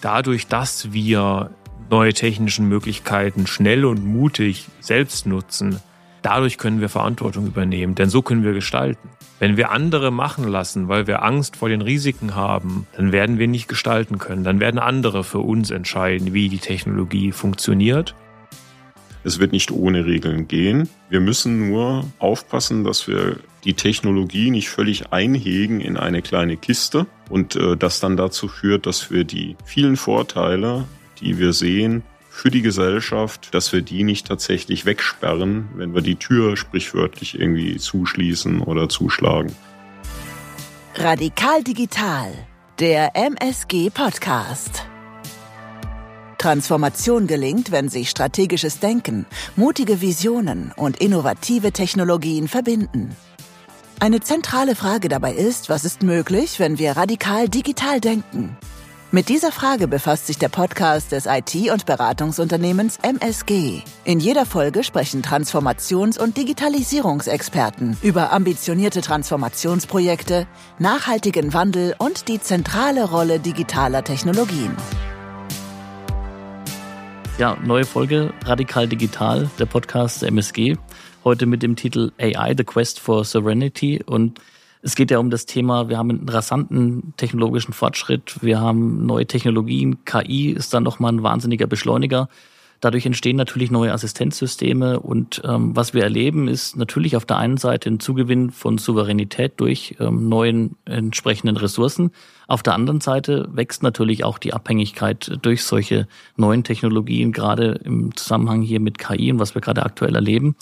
dadurch, dass wir neue technische Möglichkeiten schnell und mutig selbst nutzen, dadurch können wir Verantwortung übernehmen, denn so können wir gestalten. Wenn wir andere machen lassen, weil wir Angst vor den Risiken haben, dann werden wir nicht gestalten können. Dann werden andere für uns entscheiden, wie die Technologie funktioniert. Es wird nicht ohne Regeln gehen. Wir müssen nur aufpassen, dass wir die Technologie nicht völlig einhegen in eine kleine Kiste und äh, das dann dazu führt, dass wir die vielen Vorteile, die wir sehen, für die Gesellschaft, dass wir die nicht tatsächlich wegsperren, wenn wir die Tür sprichwörtlich irgendwie zuschließen oder zuschlagen. Radikal Digital, der MSG Podcast. Transformation gelingt, wenn sich strategisches Denken, mutige Visionen und innovative Technologien verbinden. Eine zentrale Frage dabei ist, was ist möglich, wenn wir radikal digital denken? Mit dieser Frage befasst sich der Podcast des IT- und Beratungsunternehmens MSG. In jeder Folge sprechen Transformations- und Digitalisierungsexperten über ambitionierte Transformationsprojekte, nachhaltigen Wandel und die zentrale Rolle digitaler Technologien. Ja, neue Folge Radikal Digital, der Podcast der MSG. Heute mit dem Titel AI, The Quest for Sovereignty. Und es geht ja um das Thema, wir haben einen rasanten technologischen Fortschritt, wir haben neue Technologien, KI ist dann nochmal ein wahnsinniger Beschleuniger. Dadurch entstehen natürlich neue Assistenzsysteme und ähm, was wir erleben, ist natürlich auf der einen Seite ein Zugewinn von Souveränität durch ähm, neuen entsprechenden Ressourcen. Auf der anderen Seite wächst natürlich auch die Abhängigkeit durch solche neuen Technologien, gerade im Zusammenhang hier mit KI und was wir gerade aktuell erleben.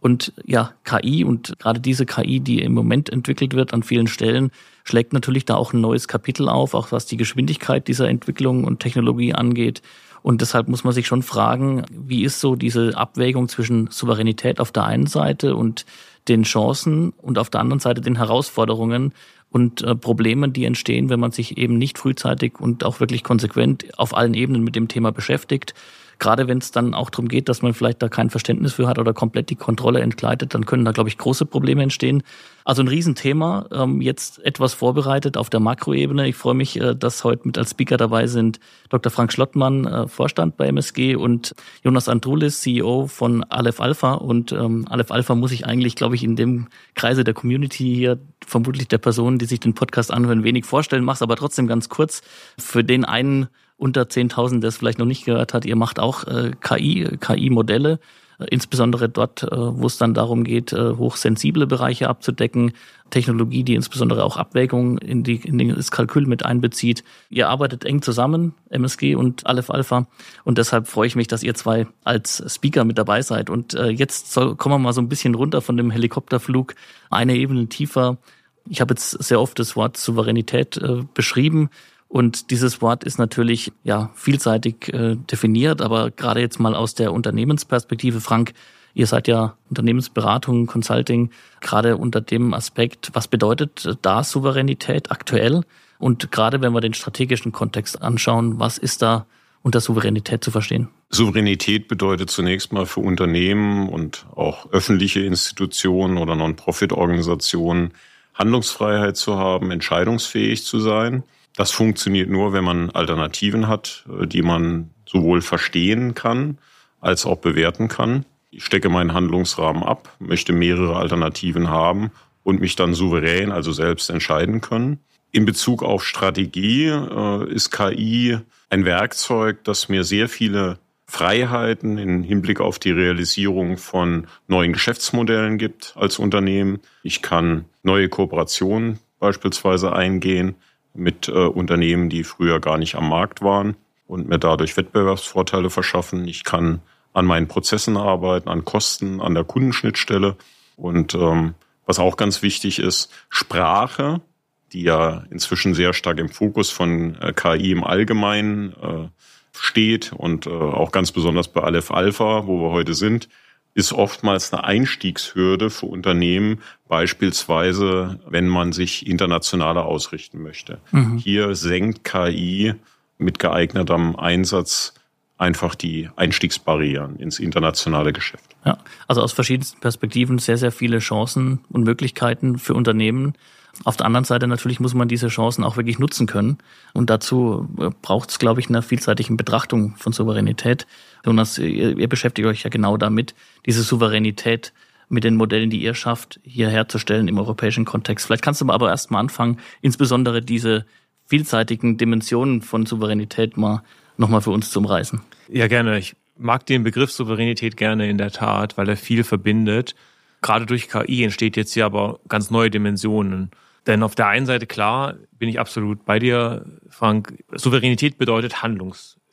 Und ja, KI und gerade diese KI, die im Moment entwickelt wird an vielen Stellen, schlägt natürlich da auch ein neues Kapitel auf, auch was die Geschwindigkeit dieser Entwicklung und Technologie angeht. Und deshalb muss man sich schon fragen, wie ist so diese Abwägung zwischen Souveränität auf der einen Seite und den Chancen und auf der anderen Seite den Herausforderungen und äh, Problemen, die entstehen, wenn man sich eben nicht frühzeitig und auch wirklich konsequent auf allen Ebenen mit dem Thema beschäftigt gerade wenn es dann auch darum geht, dass man vielleicht da kein Verständnis für hat oder komplett die Kontrolle entgleitet, dann können da, glaube ich, große Probleme entstehen. Also ein Riesenthema, ähm, jetzt etwas vorbereitet auf der Makroebene. Ich freue mich, äh, dass heute mit als Speaker dabei sind Dr. Frank Schlottmann, äh, Vorstand bei MSG und Jonas Andrulis, CEO von Aleph Alpha. Und ähm, Aleph Alpha muss ich eigentlich, glaube ich, in dem Kreise der Community hier, vermutlich der Personen, die sich den Podcast anhören, wenig vorstellen, mach's aber trotzdem ganz kurz. Für den einen unter 10.000, der es vielleicht noch nicht gehört hat, ihr macht auch äh, KI, KI-Modelle, äh, insbesondere dort, äh, wo es dann darum geht, äh, hochsensible Bereiche abzudecken, Technologie, die insbesondere auch Abwägungen in, die, in das Kalkül mit einbezieht. Ihr arbeitet eng zusammen, MSG und Aleph Alpha, und deshalb freue ich mich, dass ihr zwei als Speaker mit dabei seid. Und äh, jetzt soll, kommen wir mal so ein bisschen runter von dem Helikopterflug, eine Ebene tiefer. Ich habe jetzt sehr oft das Wort Souveränität äh, beschrieben. Und dieses Wort ist natürlich ja vielseitig äh, definiert, aber gerade jetzt mal aus der Unternehmensperspektive, Frank, ihr seid ja Unternehmensberatung, Consulting, gerade unter dem Aspekt, was bedeutet da Souveränität aktuell? Und gerade wenn wir den strategischen Kontext anschauen, was ist da unter Souveränität zu verstehen? Souveränität bedeutet zunächst mal für Unternehmen und auch öffentliche Institutionen oder Non-Profit-Organisationen Handlungsfreiheit zu haben, entscheidungsfähig zu sein. Das funktioniert nur, wenn man Alternativen hat, äh, die man sowohl verstehen kann als auch bewerten kann. Ich stecke meinen Handlungsrahmen ab, möchte mehrere Alternativen haben und mich dann souverän, also selbst entscheiden können. In Bezug auf Strategie äh, ist KI ein Werkzeug, das mir sehr viele Freiheiten im Hinblick auf die Realisierung von neuen Geschäftsmodellen gibt als Unternehmen. Ich kann neue Kooperationen beispielsweise eingehen mit äh, Unternehmen, die früher gar nicht am Markt waren und mir dadurch Wettbewerbsvorteile verschaffen. Ich kann an meinen Prozessen arbeiten, an Kosten, an der Kundenschnittstelle. Und ähm, was auch ganz wichtig ist, Sprache, die ja inzwischen sehr stark im Fokus von äh, KI im Allgemeinen äh, steht und äh, auch ganz besonders bei Aleph Alpha, wo wir heute sind, ist oftmals eine Einstiegshürde für Unternehmen, beispielsweise wenn man sich internationaler ausrichten möchte. Mhm. Hier senkt KI mit geeignetem Einsatz einfach die Einstiegsbarrieren ins internationale Geschäft. Ja, also aus verschiedensten Perspektiven sehr, sehr viele Chancen und Möglichkeiten für Unternehmen. Auf der anderen Seite natürlich muss man diese Chancen auch wirklich nutzen können. Und dazu äh, braucht es, glaube ich, eine vielseitigen Betrachtung von Souveränität. Jonas, ihr, ihr beschäftigt euch ja genau damit, diese Souveränität mit den Modellen, die ihr schafft, hier herzustellen im europäischen Kontext. Vielleicht kannst du aber erst mal anfangen, insbesondere diese vielseitigen Dimensionen von Souveränität mal nochmal für uns zu umreißen. Ja, gerne. Ich mag den Begriff Souveränität gerne in der Tat, weil er viel verbindet. Gerade durch KI entsteht jetzt hier aber ganz neue Dimensionen. Denn auf der einen Seite, klar, bin ich absolut bei dir, Frank, Souveränität bedeutet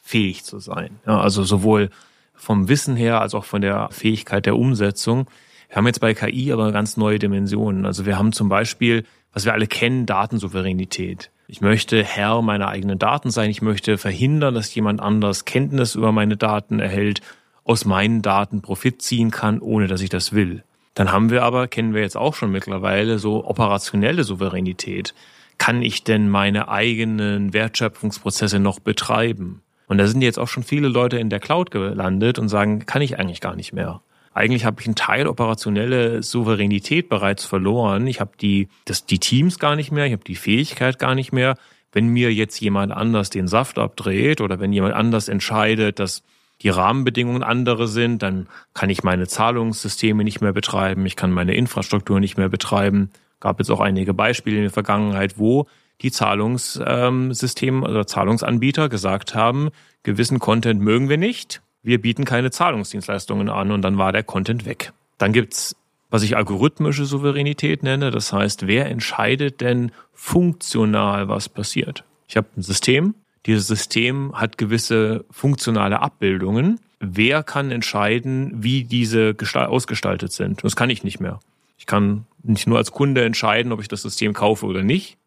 handlungsfähig zu sein. Ja, also sowohl vom Wissen her als auch von der Fähigkeit der Umsetzung. Wir haben jetzt bei KI aber ganz neue Dimensionen. Also wir haben zum Beispiel, was wir alle kennen, Datensouveränität. Ich möchte Herr meiner eigenen Daten sein. Ich möchte verhindern, dass jemand anders Kenntnis über meine Daten erhält, aus meinen Daten Profit ziehen kann, ohne dass ich das will. Dann haben wir aber, kennen wir jetzt auch schon mittlerweile, so operationelle Souveränität. Kann ich denn meine eigenen Wertschöpfungsprozesse noch betreiben? Und da sind jetzt auch schon viele Leute in der Cloud gelandet und sagen, kann ich eigentlich gar nicht mehr eigentlich habe ich einen Teil operationelle Souveränität bereits verloren. Ich habe die, das, die Teams gar nicht mehr, ich habe die Fähigkeit gar nicht mehr. Wenn mir jetzt jemand anders den Saft abdreht oder wenn jemand anders entscheidet, dass die Rahmenbedingungen andere sind, dann kann ich meine Zahlungssysteme nicht mehr betreiben, ich kann meine Infrastruktur nicht mehr betreiben. Gab jetzt auch einige Beispiele in der Vergangenheit, wo die Zahlungssysteme oder Zahlungsanbieter gesagt haben, gewissen Content mögen wir nicht, wir bieten keine Zahlungsdienstleistungen an und dann war der Content weg. Dann gibt's was ich algorithmische Souveränität nenne. Das heißt, wer entscheidet denn funktional, was passiert? Ich habe ein System. Dieses System hat gewisse funktionale Abbildungen. Wer kann entscheiden, wie diese ausgestaltet sind? Das kann ich nicht mehr. Ich kann nicht nur als Kunde entscheiden, ob ich das System kaufe oder nicht.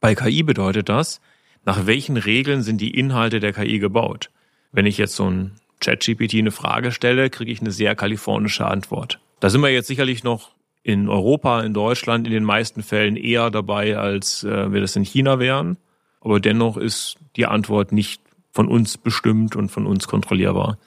Bei KI bedeutet das, nach welchen Regeln sind die Inhalte der KI gebaut? Wenn ich jetzt so ein ChatGPT eine Frage stelle, kriege ich eine sehr kalifornische Antwort. Da sind wir jetzt sicherlich noch in Europa, in Deutschland in den meisten Fällen eher dabei, als äh, wir das in China wären. Aber dennoch ist die Antwort nicht von uns bestimmt und von uns kontrollierbar.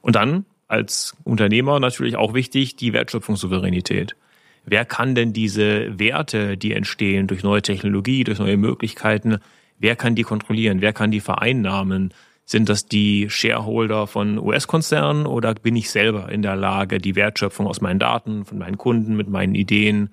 Und dann als Unternehmer natürlich auch wichtig die Wertschöpfungssouveränität. Wer kann denn diese Werte, die entstehen durch neue Technologie, durch neue Möglichkeiten, wer kann die kontrollieren? Wer kann die vereinnahmen? Sind das die Shareholder von US-Konzernen oder bin ich selber in der Lage, die Wertschöpfung aus meinen Daten, von meinen Kunden, mit meinen Ideen,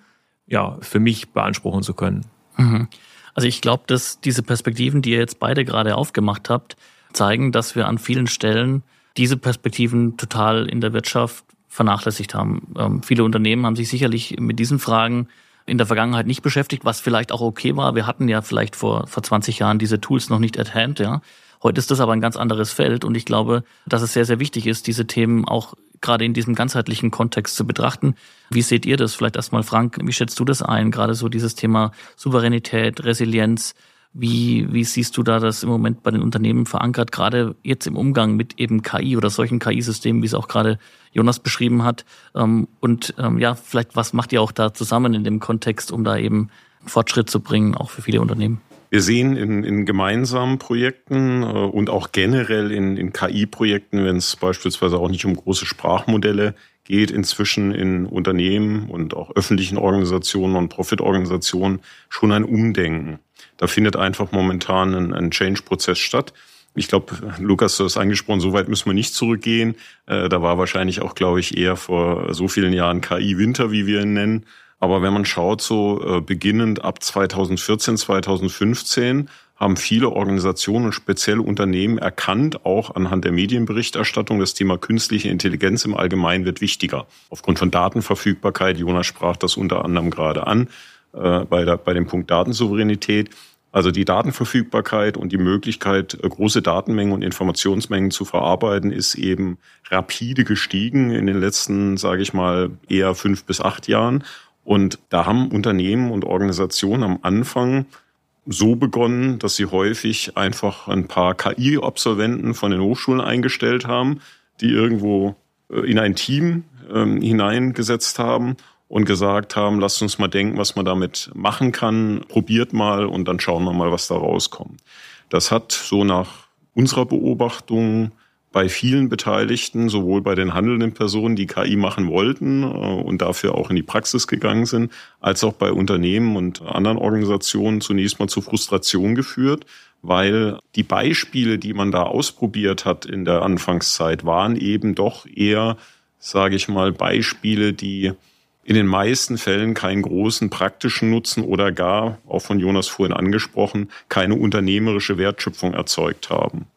ja, für mich beanspruchen zu können? Mhm. Also ich glaube, dass diese Perspektiven, die ihr jetzt beide gerade aufgemacht habt, zeigen, dass wir an vielen Stellen diese Perspektiven total in der Wirtschaft vernachlässigt haben. Ähm, viele Unternehmen haben sich sicherlich mit diesen Fragen in der Vergangenheit nicht beschäftigt, was vielleicht auch okay war. Wir hatten ja vielleicht vor, vor 20 Jahren diese Tools noch nicht at hand, ja. Heute ist das aber ein ganz anderes Feld und ich glaube, dass es sehr, sehr wichtig ist, diese Themen auch gerade in diesem ganzheitlichen Kontext zu betrachten. Wie seht ihr das? Vielleicht erstmal, Frank, wie schätzt du das ein? Gerade so dieses Thema Souveränität, Resilienz. Wie, wie siehst du da das im Moment bei den Unternehmen verankert, gerade jetzt im Umgang mit eben KI oder solchen KI-Systemen, wie es auch gerade Jonas beschrieben hat? Ähm, und ähm, ja, vielleicht, was macht ihr auch da zusammen in dem Kontext, um da eben Fortschritt zu bringen, auch für viele Unternehmen? Wir sehen in, in gemeinsamen Projekten äh, und auch generell in, in KI-Projekten, wenn es beispielsweise auch nicht um große Sprachmodelle geht, inzwischen in Unternehmen und auch öffentlichen Organisationen und Profitorganisationen schon ein Umdenken. Da findet einfach momentan ein, ein Change-Prozess statt. Ich glaube, Lukas, du hast angesprochen, so weit müssen wir nicht zurückgehen. Äh, da war wahrscheinlich auch, glaube ich, eher vor so vielen Jahren KI-Winter, wie wir ihn nennen. Aber wenn man schaut, so äh, beginnend ab 2014, 2015 haben viele Organisationen und spezielle Unternehmen erkannt, auch anhand der Medienberichterstattung, das Thema künstliche Intelligenz im Allgemeinen wird wichtiger. Aufgrund von Datenverfügbarkeit, Jonas sprach das unter anderem gerade an, äh, bei, der, bei dem Punkt Datensouveränität. Also die Datenverfügbarkeit und die Möglichkeit, äh, große Datenmengen und Informationsmengen zu verarbeiten, ist eben rapide gestiegen in den letzten, sage ich mal, eher fünf bis acht Jahren. Und da haben Unternehmen und Organisationen am Anfang so begonnen, dass sie häufig einfach ein paar KI-Absolventen von den Hochschulen eingestellt haben, die irgendwo äh, in ein Team ähm, hineingesetzt haben und gesagt haben, lasst uns mal denken, was man damit machen kann, probiert mal und dann schauen wir mal, was da rauskommt. Das hat so nach unserer Beobachtung bei vielen Beteiligten, sowohl bei den handelnden Personen, die KI machen wollten äh, und dafür auch in die Praxis gegangen sind, als auch bei Unternehmen und anderen Organisationen zunächst mal zu Frustration geführt, weil die Beispiele, die man da ausprobiert hat in der Anfangszeit, waren eben doch eher, sage ich mal, Beispiele, die in den meisten Fällen keinen großen praktischen Nutzen oder gar, auch von Jonas vorhin angesprochen, keine unternehmerische Wertschöpfung erzeugt haben.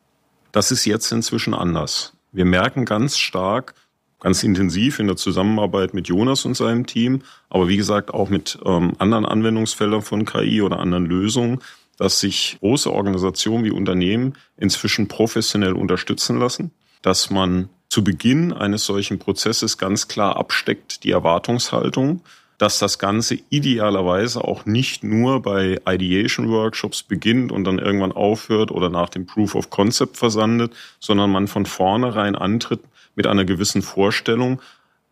Das ist jetzt inzwischen anders. Wir merken ganz stark, ganz intensiv in der Zusammenarbeit mit Jonas und seinem Team, aber wie gesagt auch mit ähm, anderen Anwendungsfeldern von KI oder anderen Lösungen, dass sich große Organisationen wie Unternehmen inzwischen professionell unterstützen lassen, dass man zu Beginn eines solchen Prozesses ganz klar absteckt die Erwartungshaltung, dass das Ganze idealerweise auch nicht nur bei Ideation Workshops beginnt und dann irgendwann aufhört oder nach dem Proof of Concept versandet, sondern man von vornherein antritt mit einer gewissen Vorstellung,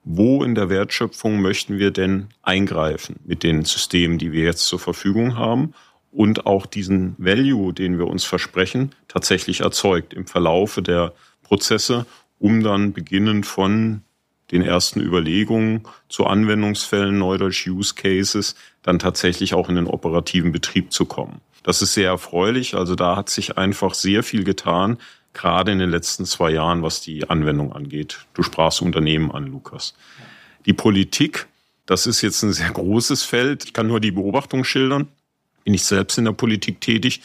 wo in der Wertschöpfung möchten wir denn eingreifen mit den Systemen, die wir jetzt zur Verfügung haben und auch diesen Value, den wir uns versprechen, tatsächlich erzeugt im Verlaufe der Prozesse, um dann beginnend von den ersten Überlegungen zu Anwendungsfällen, Neudeutsch Use Cases, dann tatsächlich auch in den operativen Betrieb zu kommen. Das ist sehr erfreulich. Also da hat sich einfach sehr viel getan, gerade in den letzten zwei Jahren, was die Anwendung angeht. Du sprachst Unternehmen an, Lukas. Die Politik, das ist jetzt ein sehr großes Feld. Ich kann nur die Beobachtung schildern. Bin ich selbst in der Politik tätig.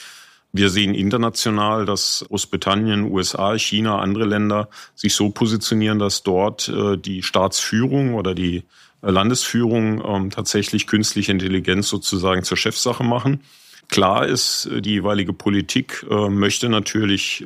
Wir sehen international, dass Großbritannien, USA, China, andere Länder sich so positionieren, dass dort äh, die Staatsführung oder die äh, Landesführung ähm, tatsächlich künstliche Intelligenz sozusagen zur Chefsache machen. Klar ist, äh, die jeweilige Politik möchte natürlich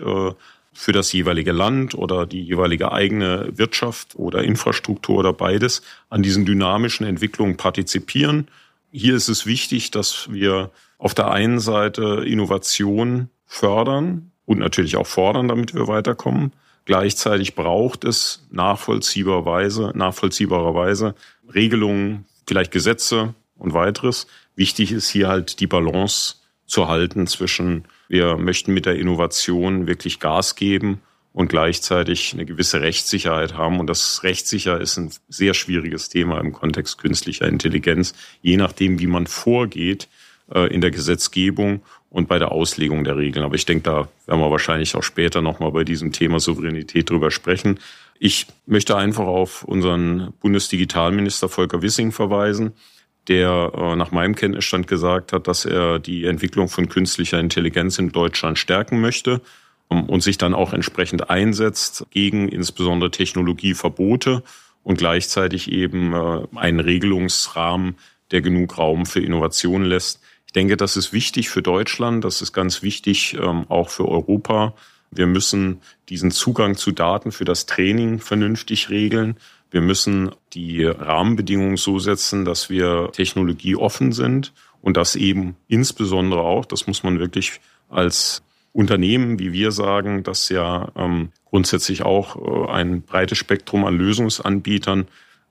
für das jeweilige Land oder die jeweilige eigene Wirtschaft oder Infrastruktur oder beides an diesen dynamischen Entwicklungen partizipieren. Hier ist es wichtig, dass wir auf der einen Seite Innovation fördern und natürlich auch fordern, damit wir weiterkommen. Gleichzeitig braucht es nachvollziehbarweise, nachvollziehbarerweise Regelungen, vielleicht Gesetze und weiteres. Wichtig ist hier halt die Balance zu halten zwischen, wir möchten mit der Innovation wirklich Gas geben und gleichzeitig eine gewisse Rechtssicherheit haben. Und das rechtssicher ist ein sehr schwieriges Thema im Kontext künstlicher Intelligenz, je nachdem, wie man vorgeht in der Gesetzgebung und bei der Auslegung der Regeln. Aber ich denke, da werden wir wahrscheinlich auch später nochmal bei diesem Thema Souveränität drüber sprechen. Ich möchte einfach auf unseren Bundesdigitalminister Volker Wissing verweisen, der äh, nach meinem Kenntnisstand gesagt hat, dass er die Entwicklung von künstlicher Intelligenz in Deutschland stärken möchte um, und sich dann auch entsprechend einsetzt gegen insbesondere Technologieverbote und gleichzeitig eben äh, einen Regelungsrahmen, der genug Raum für Innovation lässt. Ich denke, das ist wichtig für Deutschland, das ist ganz wichtig ähm, auch für Europa. Wir müssen diesen Zugang zu Daten für das Training vernünftig regeln. Wir müssen die Rahmenbedingungen so setzen, dass wir technologieoffen sind und das eben insbesondere auch, das muss man wirklich als Unternehmen, wie wir sagen, das ja ähm, grundsätzlich auch äh, ein breites Spektrum an Lösungsanbietern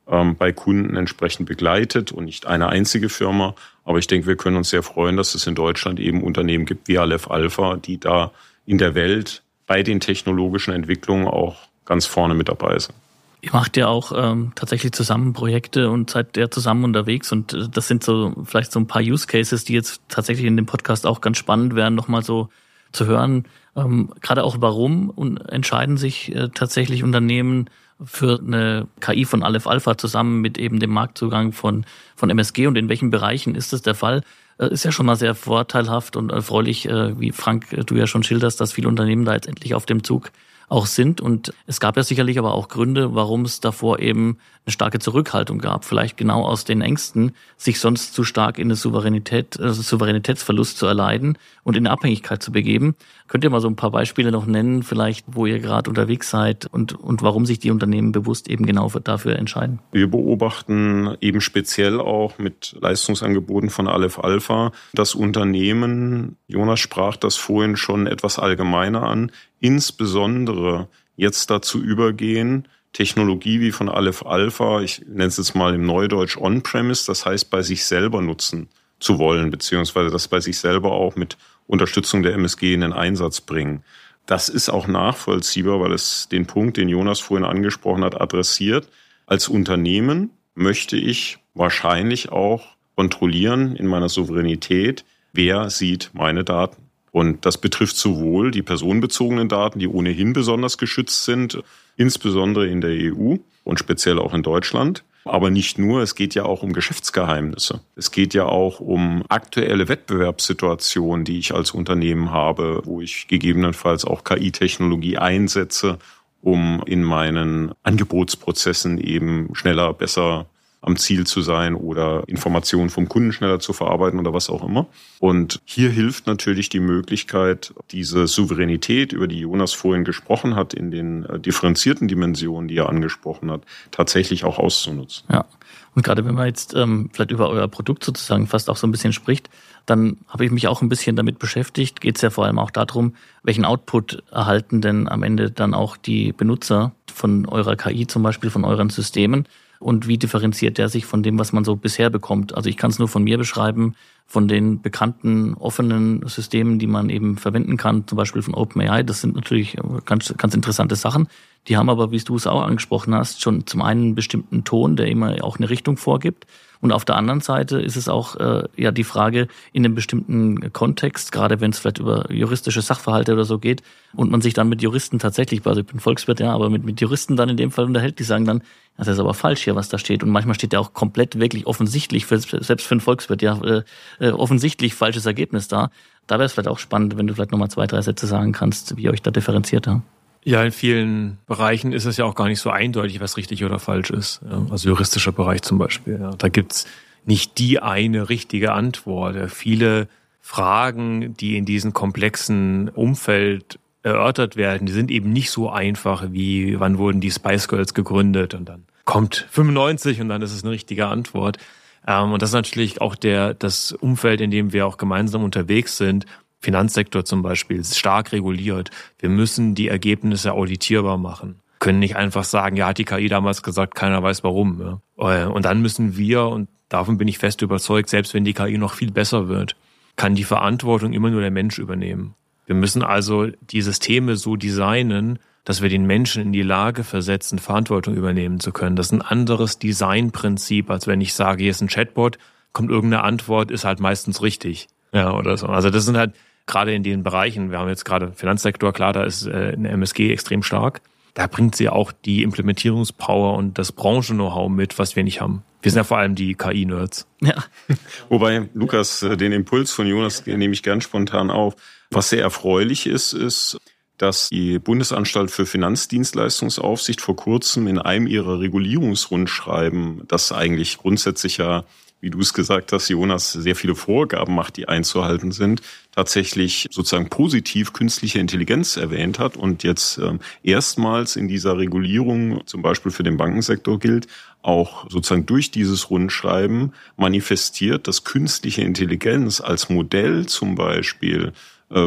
ähm, bei Kunden entsprechend begleitet und nicht eine einzige Firma. Aber ich denke, wir können uns sehr freuen, dass es in Deutschland eben Unternehmen gibt wie Aleph Alpha, die da in der Welt bei den technologischen Entwicklungen auch ganz vorne mit dabei sind. Ihr macht ja auch ähm, tatsächlich zusammen Projekte und seid ja zusammen unterwegs und äh, das sind so vielleicht so ein paar Use Cases, die jetzt tatsächlich in dem Podcast auch ganz spannend wären, nochmal so zu hören. Ähm, gerade auch warum und entscheiden sich äh, tatsächlich Unternehmen für eine KI von Aleph Alpha zusammen mit eben dem Marktzugang von, von MSG und in welchen Bereichen ist das der Fall? Äh, ist ja schon mal sehr vorteilhaft und erfreulich, äh, wie Frank, äh, du ja schon schilderst, dass viele Unternehmen da jetzt endlich auf dem Zug auch sind. Und es gab ja sicherlich aber auch Gründe, warum es davor eben eine starke Zurückhaltung gab. Vielleicht genau aus den Ängsten, sich sonst zu stark in eine Souveränität, also Souveränitätsverlust zu erleiden und in Abhängigkeit zu begeben. Könnt ihr mal so ein paar Beispiele noch nennen, vielleicht, wo ihr gerade unterwegs seid und, und warum sich die Unternehmen bewusst eben genau dafür entscheiden? Wir beobachten eben speziell auch mit Leistungsangeboten von Aleph Alpha, dass Unternehmen, Jonas sprach das vorhin schon etwas allgemeiner an, insbesondere jetzt dazu übergehen, Technologie wie von Aleph Alpha, ich nenne es jetzt mal im Neudeutsch On-Premise, das heißt bei sich selber nutzen zu wollen, beziehungsweise das bei sich selber auch mit Unterstützung der MSG in den Einsatz bringen. Das ist auch nachvollziehbar, weil es den Punkt, den Jonas vorhin angesprochen hat, adressiert. Als Unternehmen möchte ich wahrscheinlich auch kontrollieren in meiner Souveränität, wer sieht meine Daten. Und das betrifft sowohl die personenbezogenen Daten, die ohnehin besonders geschützt sind, insbesondere in der EU und speziell auch in Deutschland. Aber nicht nur, es geht ja auch um Geschäftsgeheimnisse. Es geht ja auch um aktuelle Wettbewerbssituationen, die ich als Unternehmen habe, wo ich gegebenenfalls auch KI-Technologie einsetze, um in meinen Angebotsprozessen eben schneller, besser am Ziel zu sein oder Informationen vom Kunden schneller zu verarbeiten oder was auch immer. Und hier hilft natürlich die Möglichkeit, diese Souveränität, über die Jonas vorhin gesprochen hat, in den äh, differenzierten Dimensionen, die er angesprochen hat, tatsächlich auch auszunutzen. Ja. Und gerade wenn man jetzt ähm, vielleicht über euer Produkt sozusagen fast auch so ein bisschen spricht, dann habe ich mich auch ein bisschen damit beschäftigt. Geht es ja vor allem auch darum, welchen Output erhalten denn am Ende dann auch die Benutzer von eurer KI zum Beispiel, von euren Systemen und wie differenziert der sich von dem, was man so bisher bekommt. Also ich kann es nur von mir beschreiben, von den bekannten offenen Systemen, die man eben verwenden kann, zum Beispiel von OpenAI. Das sind natürlich ganz, ganz interessante Sachen. Die haben aber, wie du es auch angesprochen hast, schon zum einen einen bestimmten Ton, der immer auch eine Richtung vorgibt. Und auf der anderen Seite ist es auch äh, ja die Frage in einem bestimmten Kontext, gerade wenn es vielleicht über juristische Sachverhalte oder so geht und man sich dann mit Juristen tatsächlich, also ich bin Volkswirt, ja, aber mit, mit Juristen dann in dem Fall unterhält, die sagen dann, das ist aber falsch hier, was da steht. Und manchmal steht ja auch komplett wirklich offensichtlich, für, selbst für einen Volkswirt, ja, äh, äh offensichtlich falsches Ergebnis da. Da wäre es vielleicht auch spannend, wenn du vielleicht nochmal zwei, drei Sätze sagen kannst, wie ihr euch da differenziert. Ja? Ja, in vielen Bereichen ist es ja auch gar nicht so eindeutig, was richtig oder falsch ist. Also juristischer Bereich zum Beispiel. Ja. Da gibt's nicht die eine richtige Antwort. Viele Fragen, die in diesem komplexen Umfeld erörtert werden, die sind eben nicht so einfach wie, wann wurden die Spice Girls gegründet und dann kommt 95 und dann ist es eine richtige Antwort. Ähm, und das ist natürlich auch der, das Umfeld, in dem wir auch gemeinsam unterwegs sind, Finanzsektor zum Beispiel ist stark reguliert. Wir müssen die Ergebnisse auditierbar machen. Können nicht einfach sagen, ja, hat die KI damals gesagt, keiner weiß warum. Ja. Äh, und dann müssen wir, und davon bin ich fest überzeugt, selbst wenn die KI noch viel besser wird, kann die Verantwortung immer nur der Mensch übernehmen. Wir müssen also die Systeme so designen, dass wir den Menschen in die Lage versetzen, Verantwortung übernehmen zu können. Das ist ein anderes Designprinzip, als wenn ich sage, hier ist ein Chatbot, kommt irgendeine Antwort, ist halt meistens richtig. Ja, oder so. Also das sind halt gerade in den Bereichen, wir haben jetzt gerade Finanzsektor, klar, da ist äh, eine MSG extrem stark. Da bringt sie auch die Implementierungspower und das Branchen-Know-how mit, was wir nicht haben. Wir sind ja vor allem die KI-Nerds. Ja. Wobei, Lukas, äh, den Impuls von Jonas nehme ich ganz spontan auf. Was sehr erfreulich ist, ist, dass die Bundesanstalt für Finanzdienstleistungsaufsicht vor kurzem in einem ihrer Regulierungsrundschreiben, das eigentlich grundsätzlich ja wie du es gesagt hast, Jonas, sehr viele Vorgaben macht, die einzuhalten sind, tatsächlich sozusagen positiv künstliche Intelligenz erwähnt hat und jetzt ähm, erstmals in dieser Regulierung, zum Beispiel für den Bankensektor gilt, auch sozusagen durch dieses Rundschreiben manifestiert, dass künstliche Intelligenz als Modell zum Beispiel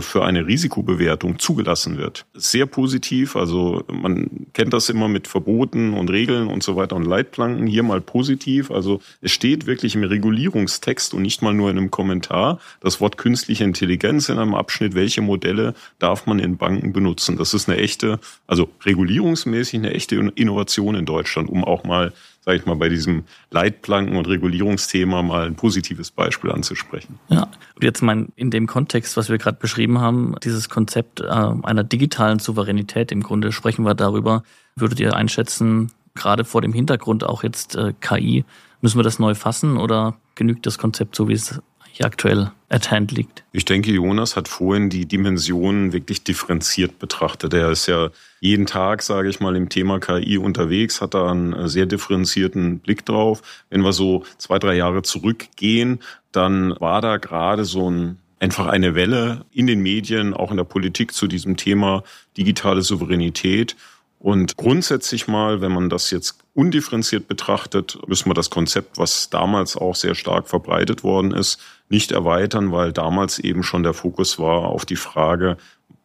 für eine Risikobewertung zugelassen wird. Sehr positiv, also man kennt das immer mit Verboten und Regeln und so weiter und Leitplanken, hier mal positiv, also es steht wirklich im Regulierungstext und nicht mal nur in einem Kommentar das Wort künstliche Intelligenz in einem Abschnitt, welche Modelle darf man in Banken benutzen. Das ist eine echte, also regulierungsmäßig eine echte Innovation in Deutschland, um auch mal sage ich mal, bei diesem Leitplanken- und Regulierungsthema mal ein positives Beispiel anzusprechen. Ja, und jetzt mein, in dem Kontext, was wir gerade beschrieben haben, dieses Konzept äh, einer digitalen Souveränität, im Grunde sprechen wir darüber. Würdet ihr einschätzen, gerade vor dem Hintergrund auch jetzt äh, KI, müssen wir das neu fassen oder genügt das Konzept so, wie es hier aktuell at hand liegt. Ich denke, Jonas hat vorhin die Dimensionen wirklich differenziert betrachtet. Er ist ja jeden Tag, sage ich mal, im Thema KI unterwegs, hat da einen sehr differenzierten Blick drauf. Wenn wir so zwei, drei Jahre zurückgehen, dann war da gerade so ein einfach eine Welle in den Medien, auch in der Politik zu diesem Thema digitale Souveränität. Und grundsätzlich mal, wenn man das jetzt undifferenziert betrachtet, müssen wir das Konzept, was damals auch sehr stark verbreitet worden ist, nicht erweitern, weil damals eben schon der Fokus war auf die Frage,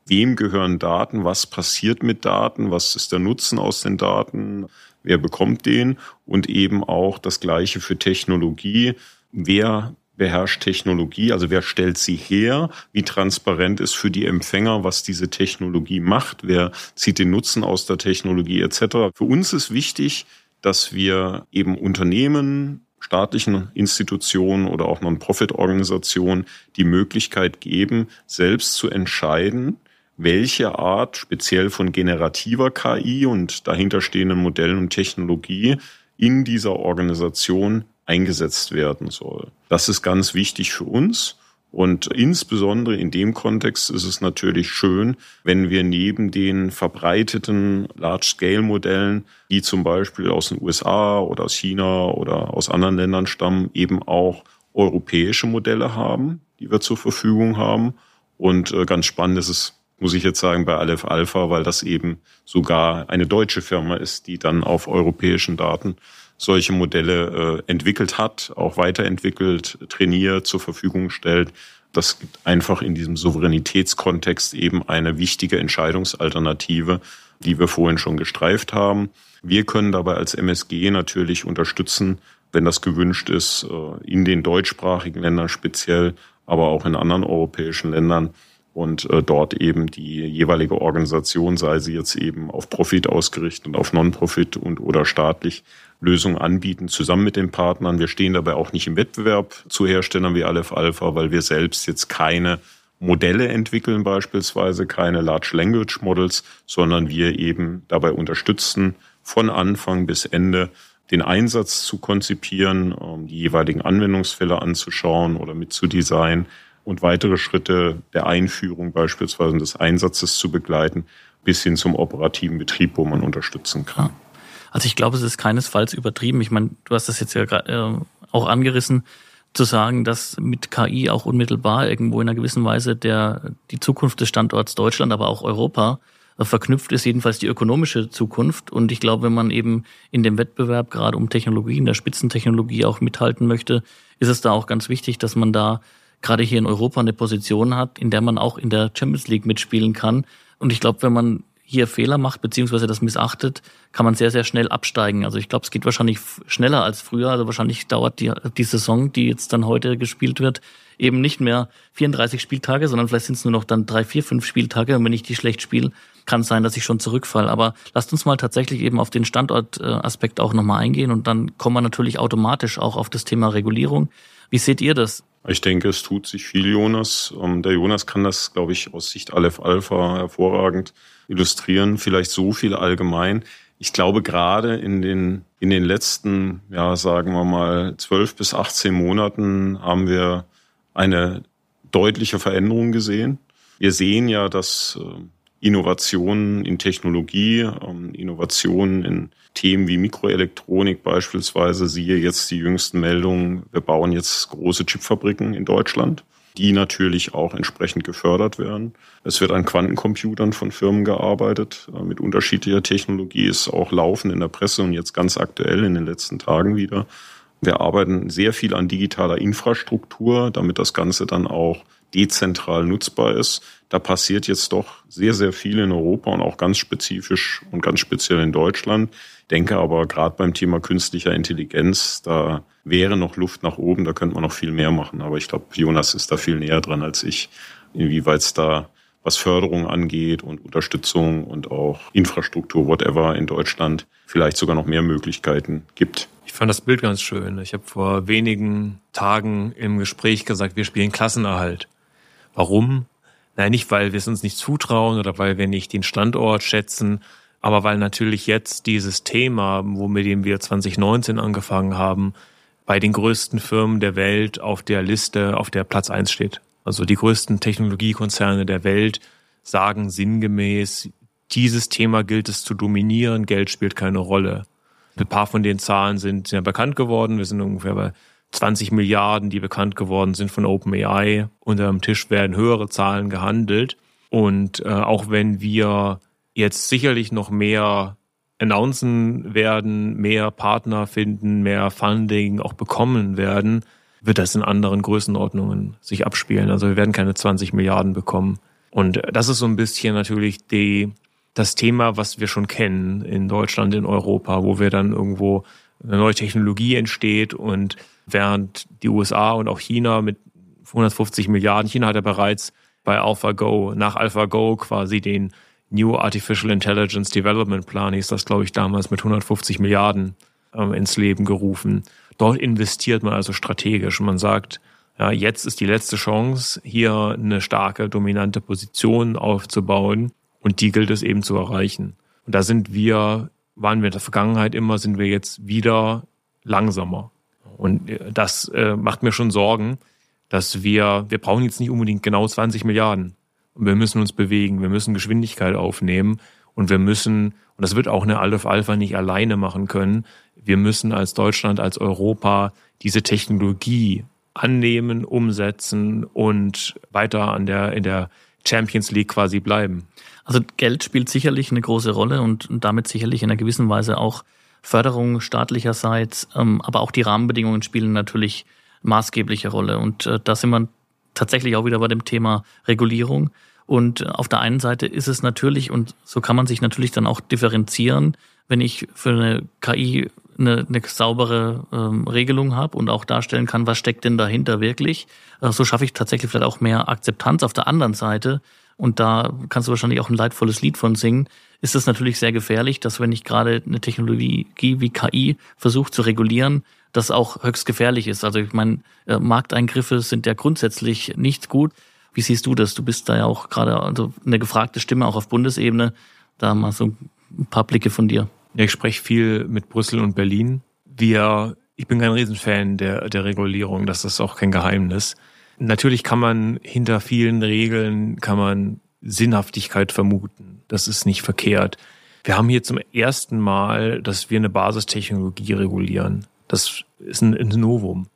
wem gehören Daten, was passiert mit Daten, was ist der Nutzen aus den Daten, wer bekommt den und eben auch das Gleiche für Technologie, wer beherrscht Technologie, also wer stellt sie her, wie transparent ist für die Empfänger, was diese Technologie macht, wer zieht den Nutzen aus der Technologie etc. Für uns ist wichtig, dass wir eben Unternehmen, staatlichen Institutionen oder auch Non-Profit-Organisationen die Möglichkeit geben, selbst zu entscheiden, welche Art speziell von generativer KI und dahinterstehenden Modellen und Technologie in dieser Organisation eingesetzt werden soll. Das ist ganz wichtig für uns. Und insbesondere in dem Kontext ist es natürlich schön, wenn wir neben den verbreiteten Large-Scale-Modellen, die zum Beispiel aus den USA oder aus China oder aus anderen Ländern stammen, eben auch europäische Modelle haben, die wir zur Verfügung haben. Und äh, ganz spannend ist es, muss ich jetzt sagen, bei Aleph Alpha, weil das eben sogar eine deutsche Firma ist, die dann auf europäischen Daten solche Modelle äh, entwickelt hat, auch weiterentwickelt, trainiert, zur Verfügung stellt. Das gibt einfach in diesem Souveränitätskontext eben eine wichtige Entscheidungsalternative, die wir vorhin schon gestreift haben. Wir können dabei als MSG natürlich unterstützen, wenn das gewünscht ist, äh, in den deutschsprachigen Ländern speziell, aber auch in anderen europäischen Ländern und äh, dort eben die jeweilige Organisation, sei sie jetzt eben auf Profit ausgerichtet und auf Non-Profit und oder staatlich, Lösungen anbieten, zusammen mit den Partnern. Wir stehen dabei auch nicht im Wettbewerb zu Herstellern wie Aleph Alpha, weil wir selbst jetzt keine Modelle entwickeln, beispielsweise keine Large Language Models, sondern wir eben dabei unterstützen, von Anfang bis Ende den Einsatz zu konzipieren, die jeweiligen Anwendungsfälle anzuschauen oder mitzudesignen und weitere Schritte der Einführung beispielsweise des Einsatzes zu begleiten, bis hin zum operativen Betrieb, wo man unterstützen kann. Also ich glaube, es ist keinesfalls übertrieben. Ich meine, du hast das jetzt ja äh, auch angerissen, zu sagen, dass mit KI auch unmittelbar irgendwo in einer gewissen Weise der, die Zukunft des Standorts Deutschland, aber auch Europa äh, verknüpft ist, jedenfalls die ökonomische Zukunft. Und ich glaube, wenn man eben in dem Wettbewerb gerade um Technologie, in der Spitzentechnologie auch mithalten möchte, ist es da auch ganz wichtig, dass man da gerade hier in Europa eine Position hat, in der man auch in der Champions League mitspielen kann. Und ich glaube, wenn man hier Fehler macht, beziehungsweise das missachtet, kann man sehr, sehr schnell absteigen. Also ich glaube, es geht wahrscheinlich schneller als früher. Also wahrscheinlich dauert die, die Saison, die jetzt dann heute gespielt wird, eben nicht mehr 34 Spieltage, sondern vielleicht sind es nur noch dann drei, vier, fünf Spieltage. Und wenn ich die schlecht spiele, kann es sein, dass ich schon zurückfalle. Aber lasst uns mal tatsächlich eben auf den Standortaspekt auch nochmal eingehen und dann kommen wir natürlich automatisch auch auf das Thema Regulierung. Wie seht ihr das? Ich denke, es tut sich viel, Jonas. Ähm, der Jonas kann das, glaube ich, aus Sicht Aleph Alpha hervorragend illustrieren. Vielleicht so viel allgemein. Ich glaube, gerade in den, in den letzten, ja, sagen wir mal, zwölf bis 18 Monaten haben wir eine deutliche Veränderung gesehen. Wir sehen ja, dass äh, Innovationen in Technologie, ähm, Innovationen in Themen wie Mikroelektronik beispielsweise, siehe jetzt die jüngsten Meldungen, wir bauen jetzt große Chipfabriken in Deutschland, die natürlich auch entsprechend gefördert werden. Es wird an Quantencomputern von Firmen gearbeitet, äh, mit unterschiedlicher Technologie, ist auch laufend in der Presse und jetzt ganz aktuell in den letzten Tagen wieder. Wir arbeiten sehr viel an digitaler Infrastruktur, damit das Ganze dann auch dezentral nutzbar ist. Da passiert jetzt doch sehr, sehr viel in Europa und auch ganz spezifisch und ganz speziell in Deutschland. Denke aber gerade beim Thema künstlicher Intelligenz, da wäre noch Luft nach oben, da könnte man noch viel mehr machen. Aber ich glaube, Jonas ist da viel näher dran als ich, inwieweit es da was Förderung angeht und Unterstützung und auch Infrastruktur, whatever in Deutschland vielleicht sogar noch mehr Möglichkeiten gibt. Ich fand das Bild ganz schön. Ich habe vor wenigen Tagen im Gespräch gesagt, wir spielen Klassenerhalt. Warum? Nein, nicht, weil wir es uns nicht zutrauen oder weil wir nicht den Standort schätzen, aber weil natürlich jetzt dieses Thema, wo mit dem wir 2019 angefangen haben, bei den größten Firmen der Welt auf der Liste auf der Platz eins steht. Also die größten Technologiekonzerne der Welt sagen sinngemäß, dieses Thema gilt es zu dominieren, Geld spielt keine Rolle. Ein paar von den Zahlen sind ja bekannt geworden. Wir sind ungefähr bei 20 Milliarden, die bekannt geworden sind von OpenAI. Unter dem Tisch werden höhere Zahlen gehandelt. Und äh, auch wenn wir jetzt sicherlich noch mehr announcen werden, mehr Partner finden, mehr Funding auch bekommen werden, wird das in anderen Größenordnungen sich abspielen. Also wir werden keine 20 Milliarden bekommen. Und das ist so ein bisschen natürlich die, das Thema, was wir schon kennen in Deutschland, in Europa, wo wir dann irgendwo eine neue Technologie entsteht und während die USA und auch China mit 150 Milliarden, China hat ja bereits bei AlphaGo, nach AlphaGo quasi den New Artificial Intelligence Development Plan, hieß das, glaube ich, damals mit 150 Milliarden ähm, ins Leben gerufen. Dort investiert man also strategisch. Man sagt, ja, jetzt ist die letzte Chance, hier eine starke, dominante Position aufzubauen und die gilt es eben zu erreichen. Und da sind wir, waren wir in der Vergangenheit immer, sind wir jetzt wieder langsamer. Und äh, das äh, macht mir schon Sorgen, dass wir, wir brauchen jetzt nicht unbedingt genau 20 Milliarden. Und wir müssen uns bewegen, wir müssen Geschwindigkeit aufnehmen und wir müssen, und das wird auch eine Aleph Alpha nicht alleine machen können, wir müssen als Deutschland, als Europa diese Technologie annehmen, umsetzen und weiter an der, in der Champions League quasi bleiben. Also Geld spielt sicherlich eine große Rolle und, damit sicherlich in einer gewissen Weise auch Förderung staatlicherseits, ähm, aber auch die Rahmenbedingungen spielen natürlich maßgebliche Rolle. Und äh, da sind wir tatsächlich auch wieder bei dem Thema Regulierung. Und auf der einen Seite ist es natürlich, und so kann man sich natürlich dann auch differenzieren, wenn ich für eine KI eine, eine saubere ähm, Regelung habe und auch darstellen kann, was steckt denn dahinter wirklich. Äh, so schaffe ich tatsächlich vielleicht auch mehr Akzeptanz. Auf der anderen Seite, und da kannst du wahrscheinlich auch ein leidvolles Lied von singen, ist es natürlich sehr gefährlich, dass wenn ich gerade eine Technologie wie KI versuche zu regulieren, das auch höchst gefährlich ist. Also ich meine, äh, Markteingriffe sind ja grundsätzlich nicht gut. Wie siehst du das? Du bist da ja auch gerade also eine gefragte Stimme auch auf Bundesebene. Da mal so ein paar Blicke von dir. Ja, ich spreche viel mit Brüssel und Berlin. Wir, ich bin kein Riesenfan der, der Regulierung, das ist auch kein Geheimnis. Natürlich kann man hinter vielen Regeln, kann man Sinnhaftigkeit vermuten. Das ist nicht verkehrt. Wir haben hier zum ersten Mal, dass wir eine Basistechnologie regulieren. Das ist ein, ein Novum.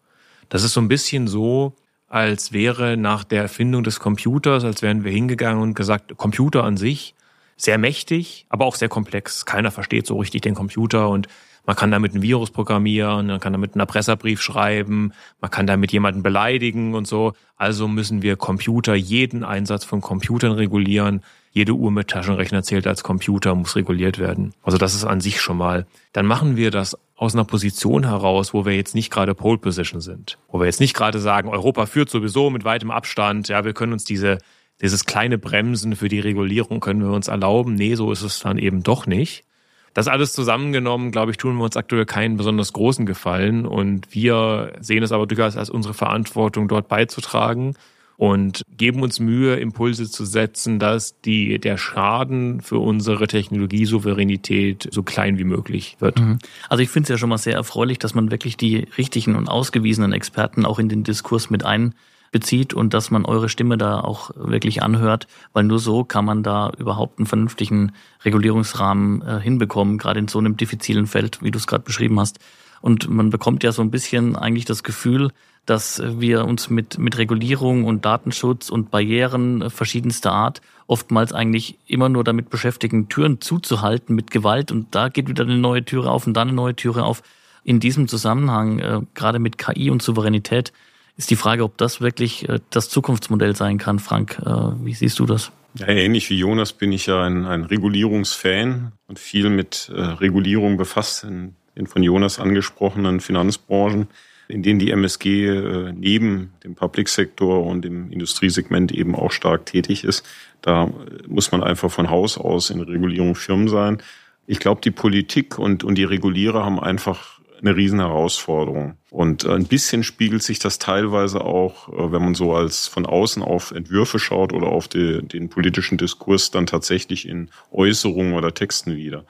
Das ist so ein bisschen so, als wäre nach der Erfindung des Computers, als wären wir hingegangen und gesagt, Computer an sich, sehr mächtig, aber auch sehr komplex. Keiner versteht so richtig den Computer und man kann damit ein Virus programmieren, man kann damit einen Erpresserbrief schreiben, man kann damit jemanden beleidigen und so. Also müssen wir Computer, jeden Einsatz von Computern regulieren. Jede Uhr mit Taschenrechner zählt als Computer, muss reguliert werden. Also das ist an sich schon mal. Dann machen wir das aus einer Position heraus, wo wir jetzt nicht gerade Pole Position sind. Wo wir jetzt nicht gerade sagen, Europa führt sowieso mit weitem Abstand. Ja, wir können uns diese, dieses kleine Bremsen für die Regulierung können wir uns erlauben. Nee, so ist es dann eben doch nicht. Das alles zusammengenommen, glaube ich, tun wir uns aktuell keinen besonders großen Gefallen. Und wir sehen es aber durchaus als unsere Verantwortung, dort beizutragen und geben uns Mühe, Impulse zu setzen, dass die, der Schaden für unsere Technologiesouveränität so klein wie möglich wird. Mhm. Also ich finde es ja schon mal sehr erfreulich, dass man wirklich die richtigen und ausgewiesenen Experten auch in den Diskurs mit einbezieht und dass man eure Stimme da auch wirklich anhört, weil nur so kann man da überhaupt einen vernünftigen Regulierungsrahmen äh, hinbekommen, gerade in so einem diffizilen Feld, wie du es gerade beschrieben hast. Und man bekommt ja so ein bisschen eigentlich das Gefühl, dass wir uns mit, mit Regulierung und Datenschutz und Barrieren verschiedenster Art oftmals eigentlich immer nur damit beschäftigen, Türen zuzuhalten mit Gewalt und da geht wieder eine neue Türe auf und dann eine neue Türe auf. In diesem Zusammenhang, äh, gerade mit KI und Souveränität, ist die Frage, ob das wirklich äh, das Zukunftsmodell sein kann. Frank, äh, wie siehst du das? Ja, ähnlich wie Jonas bin ich ja ein, ein Regulierungsfan und viel mit äh, Regulierung befasst in den von Jonas angesprochenen Finanzbranchen in denen die MSG neben dem Public-Sektor und dem Industriesegment eben auch stark tätig ist. Da muss man einfach von Haus aus in Regulierung Firmen sein. Ich glaube, die Politik und, und die Regulierer haben einfach eine riesen Herausforderung. Und ein bisschen spiegelt sich das teilweise auch, äh, wenn man so als von außen auf Entwürfe schaut oder auf die, den politischen Diskurs dann tatsächlich in Äußerungen oder Texten wieder.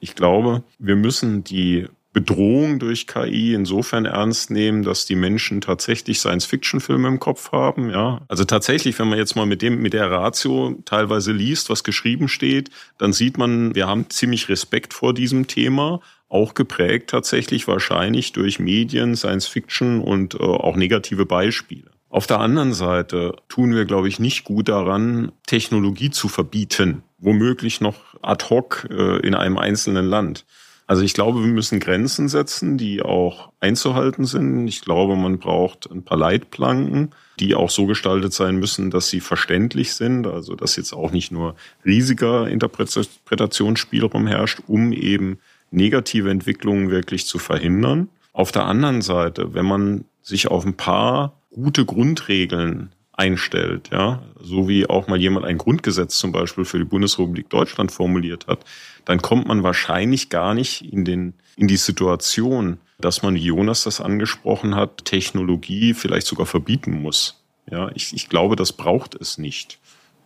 Ich glaube, wir müssen die Bedrohung durch KI insofern ernst nehmen, dass die Menschen tatsächlich Science-Fiction-Filme im Kopf haben. Ja, also tatsächlich, wenn man jetzt mal mit dem mit der Ratio teilweise liest, was geschrieben steht, dann sieht man, wir haben ziemlich Respekt vor diesem Thema, auch geprägt tatsächlich wahrscheinlich durch Medien, Science-Fiction und äh, auch negative Beispiele. Auf der anderen Seite tun wir, glaube ich, nicht gut daran, Technologie zu verbieten, womöglich noch ad hoc äh, in einem einzelnen Land. Also ich glaube, wir müssen Grenzen setzen, die auch einzuhalten sind. Ich glaube, man braucht ein paar Leitplanken, die auch so gestaltet sein müssen, dass sie verständlich sind. Also dass jetzt auch nicht nur riesiger Interpretationsspielraum herrscht, um eben negative Entwicklungen wirklich zu verhindern. Auf der anderen Seite, wenn man sich auf ein paar gute Grundregeln einstellt, ja, so wie auch mal jemand ein Grundgesetz zum Beispiel für die Bundesrepublik Deutschland formuliert hat, dann kommt man wahrscheinlich gar nicht in den, in die Situation, dass man, wie Jonas das angesprochen hat, Technologie vielleicht sogar verbieten muss. Ja, ich, ich glaube, das braucht es nicht.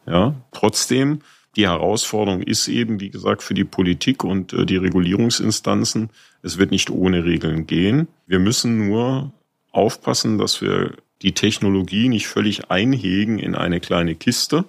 Ja, trotzdem, die Herausforderung ist eben, wie gesagt, für die Politik und äh, die Regulierungsinstanzen, es wird nicht ohne Regeln gehen. Wir müssen nur aufpassen, dass wir die Technologie nicht völlig einhegen in eine kleine Kiste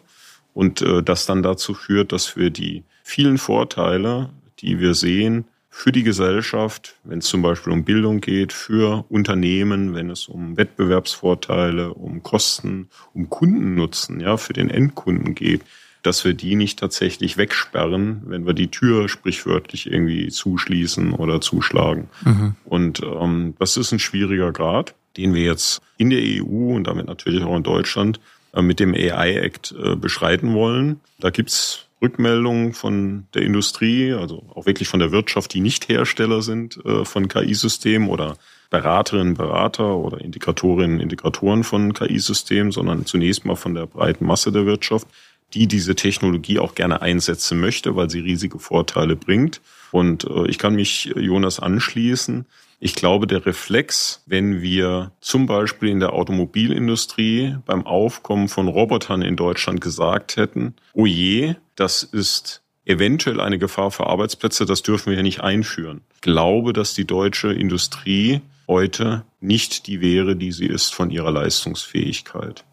und äh, das dann dazu führt, dass wir die vielen Vorteile, die wir sehen, für die Gesellschaft, wenn es zum Beispiel um Bildung geht, für Unternehmen, wenn es um Wettbewerbsvorteile, um Kosten, um Kundennutzen, ja, für den Endkunden geht, dass wir die nicht tatsächlich wegsperren, wenn wir die Tür sprichwörtlich irgendwie zuschließen oder zuschlagen. Mhm. Und ähm, das ist ein schwieriger Grad, den wir jetzt in der EU und damit natürlich auch in Deutschland äh, mit dem AI Act äh, beschreiten wollen. Da gibt's Rückmeldungen von der Industrie, also auch wirklich von der Wirtschaft, die nicht Hersteller sind äh, von KI-Systemen oder Beraterinnen, Berater oder Integratorinnen, Integratoren von KI-Systemen, sondern zunächst mal von der breiten Masse der Wirtschaft, die diese Technologie auch gerne einsetzen möchte, weil sie riesige Vorteile bringt. Und äh, ich kann mich Jonas anschließen. Ich glaube, der Reflex, wenn wir zum Beispiel in der Automobilindustrie beim Aufkommen von Robotern in Deutschland gesagt hätten, oh je, das ist eventuell eine Gefahr für Arbeitsplätze, das dürfen wir hier nicht einführen. Ich glaube, dass die deutsche Industrie heute nicht die wäre, die sie ist von ihrer Leistungsfähigkeit.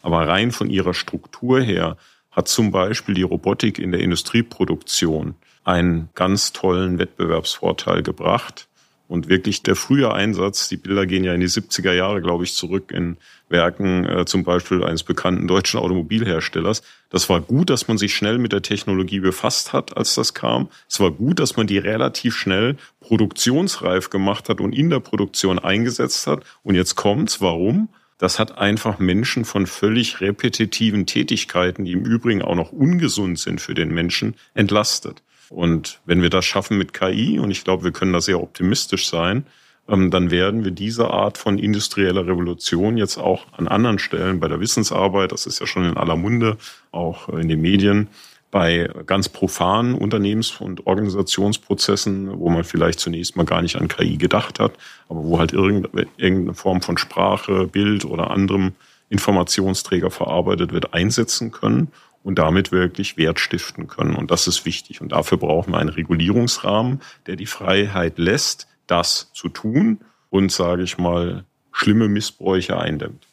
Aber rein von ihrer Struktur her hat zum Beispiel die Robotik in der Industrieproduktion einen ganz tollen Wettbewerbsvorteil gebracht und wirklich der frühe Einsatz, die Bilder gehen ja in die 70er Jahre, glaube ich, zurück in Werken äh, zum Beispiel eines bekannten deutschen Automobilherstellers. Das war gut, dass man sich schnell mit der Technologie befasst hat, als das kam. Es war gut, dass man die relativ schnell produktionsreif gemacht hat und in der Produktion eingesetzt hat. Und jetzt kommt's. Warum? Das hat einfach Menschen von völlig repetitiven Tätigkeiten, die im Übrigen auch noch ungesund sind für den Menschen, entlastet. Und wenn wir das schaffen mit KI, und ich glaube, wir können da sehr optimistisch sein, ähm, dann werden wir diese Art von industrieller Revolution jetzt auch an anderen Stellen bei der Wissensarbeit, das ist ja schon in aller Munde, auch in den Medien, bei ganz profanen Unternehmens- und Organisationsprozessen, wo man vielleicht zunächst mal gar nicht an KI gedacht hat, aber wo halt irgendeine Form von Sprache, Bild oder anderem Informationsträger verarbeitet wird, einsetzen können und damit wirklich Wert stiften können. Und das ist wichtig. Und dafür brauchen wir einen Regulierungsrahmen, der die Freiheit lässt, das zu tun und, sage ich mal, schlimme Missbräuche eindämmt.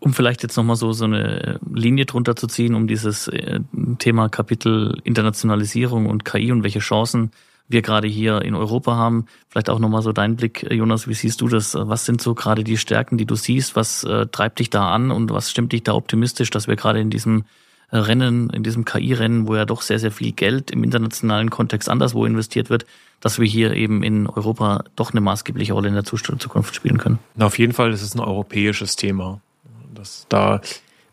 Um vielleicht jetzt nochmal so, so eine Linie drunter zu ziehen, um dieses äh, Thema Kapitel Internationalisierung und KI und welche Chancen wir gerade hier in Europa haben. Vielleicht auch nochmal so dein Blick, Jonas, wie siehst du das? Was sind so gerade die Stärken, die du siehst? Was äh, treibt dich da an und was stimmt dich da optimistisch, dass wir gerade in diesem Rennen, in diesem KI-Rennen, wo ja doch sehr, sehr viel Geld im internationalen Kontext anderswo investiert wird, dass wir hier eben in Europa doch eine maßgebliche Rolle in der Zukunft spielen können. Na, auf jeden Fall ist es ein europäisches Thema. Das, da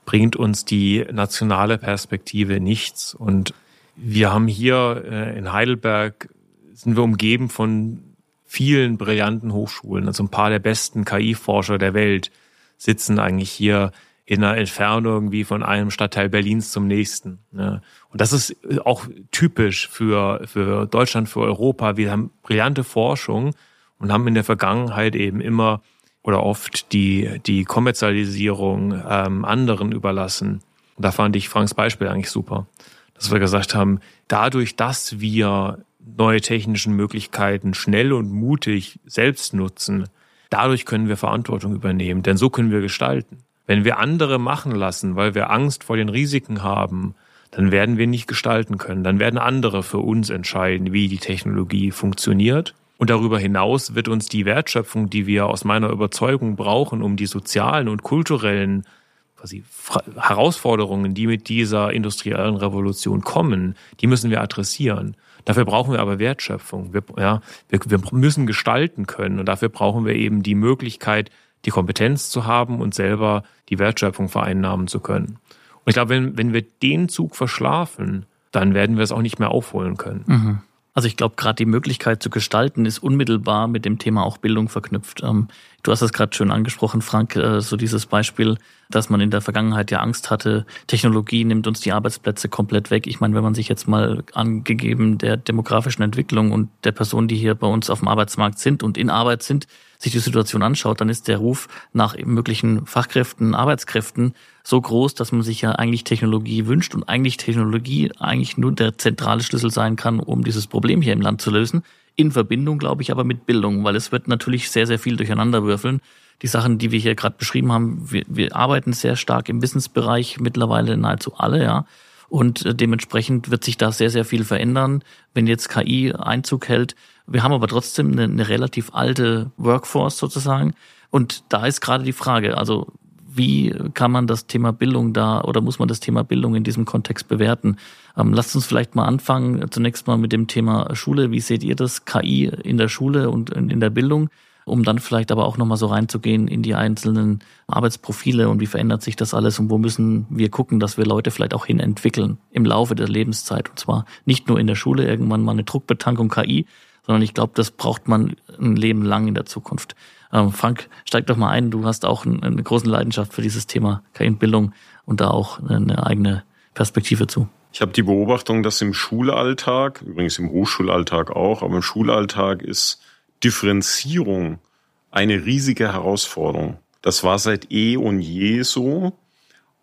bringt uns die nationale Perspektive nichts. Und wir haben hier äh, in Heidelberg, sind wir umgeben von vielen brillanten Hochschulen. Also ein paar der besten KI-Forscher der Welt sitzen eigentlich hier in einer Entfernung wie von einem Stadtteil Berlins zum nächsten. Ne? Und das ist auch typisch für, für Deutschland, für Europa. Wir haben brillante Forschung und haben in der Vergangenheit eben immer oder oft die, die Kommerzialisierung ähm, anderen überlassen. Und da fand ich Franks Beispiel eigentlich super. Dass wir gesagt haben, dadurch, dass wir neue technischen Möglichkeiten schnell und mutig selbst nutzen, dadurch können wir Verantwortung übernehmen, denn so können wir gestalten. Wenn wir andere machen lassen, weil wir Angst vor den Risiken haben, dann werden wir nicht gestalten können. Dann werden andere für uns entscheiden, wie die Technologie funktioniert. Und darüber hinaus wird uns die Wertschöpfung, die wir aus meiner Überzeugung brauchen, um die sozialen und kulturellen quasi Herausforderungen, die mit dieser industriellen Revolution kommen, die müssen wir adressieren. Dafür brauchen wir aber Wertschöpfung. Wir, ja, wir, wir müssen gestalten können und dafür brauchen wir eben die Möglichkeit, die Kompetenz zu haben und selber die Wertschöpfung vereinnahmen zu können. Und ich glaube, wenn, wenn wir den Zug verschlafen, dann werden wir es auch nicht mehr aufholen können. Mhm. Also ich glaube, gerade die Möglichkeit zu gestalten ist unmittelbar mit dem Thema auch Bildung verknüpft. Ähm, du hast es gerade schön angesprochen, Frank, äh, so dieses Beispiel, dass man in der Vergangenheit ja Angst hatte, Technologie nimmt uns die Arbeitsplätze komplett weg. Ich meine, wenn man sich jetzt mal angegeben der demografischen Entwicklung und der Personen, die hier bei uns auf dem Arbeitsmarkt sind und in Arbeit sind, sich die Situation anschaut, dann ist der Ruf nach möglichen Fachkräften, Arbeitskräften so groß, dass man sich ja eigentlich Technologie wünscht und eigentlich Technologie eigentlich nur der zentrale Schlüssel sein kann, um dieses Problem hier im Land zu lösen. In Verbindung, glaube ich, aber mit Bildung, weil es wird natürlich sehr, sehr viel durcheinander würfeln. Die Sachen, die wir hier gerade beschrieben haben, wir, wir arbeiten sehr stark im Businessbereich, mittlerweile nahezu alle, ja. Und äh, dementsprechend wird sich da sehr, sehr viel verändern, wenn jetzt KI Einzug hält. Wir haben aber trotzdem eine, eine relativ alte Workforce sozusagen. Und da ist gerade die Frage, also wie kann man das Thema Bildung da oder muss man das Thema Bildung in diesem Kontext bewerten? Ähm, lasst uns vielleicht mal anfangen, zunächst mal mit dem Thema Schule. Wie seht ihr das KI in der Schule und in der Bildung? um dann vielleicht aber auch nochmal so reinzugehen in die einzelnen Arbeitsprofile und wie verändert sich das alles und wo müssen wir gucken, dass wir Leute vielleicht auch hin entwickeln im Laufe der Lebenszeit. Und zwar nicht nur in der Schule irgendwann mal eine Druckbetankung KI, sondern ich glaube, das braucht man ein Leben lang in der Zukunft. Ähm, Frank, steig doch mal ein. Du hast auch eine große Leidenschaft für dieses Thema KI-Bildung und da auch eine eigene Perspektive zu. Ich habe die Beobachtung, dass im Schulalltag, übrigens im Hochschulalltag auch, aber im Schulalltag ist Differenzierung eine riesige Herausforderung. Das war seit eh und je so.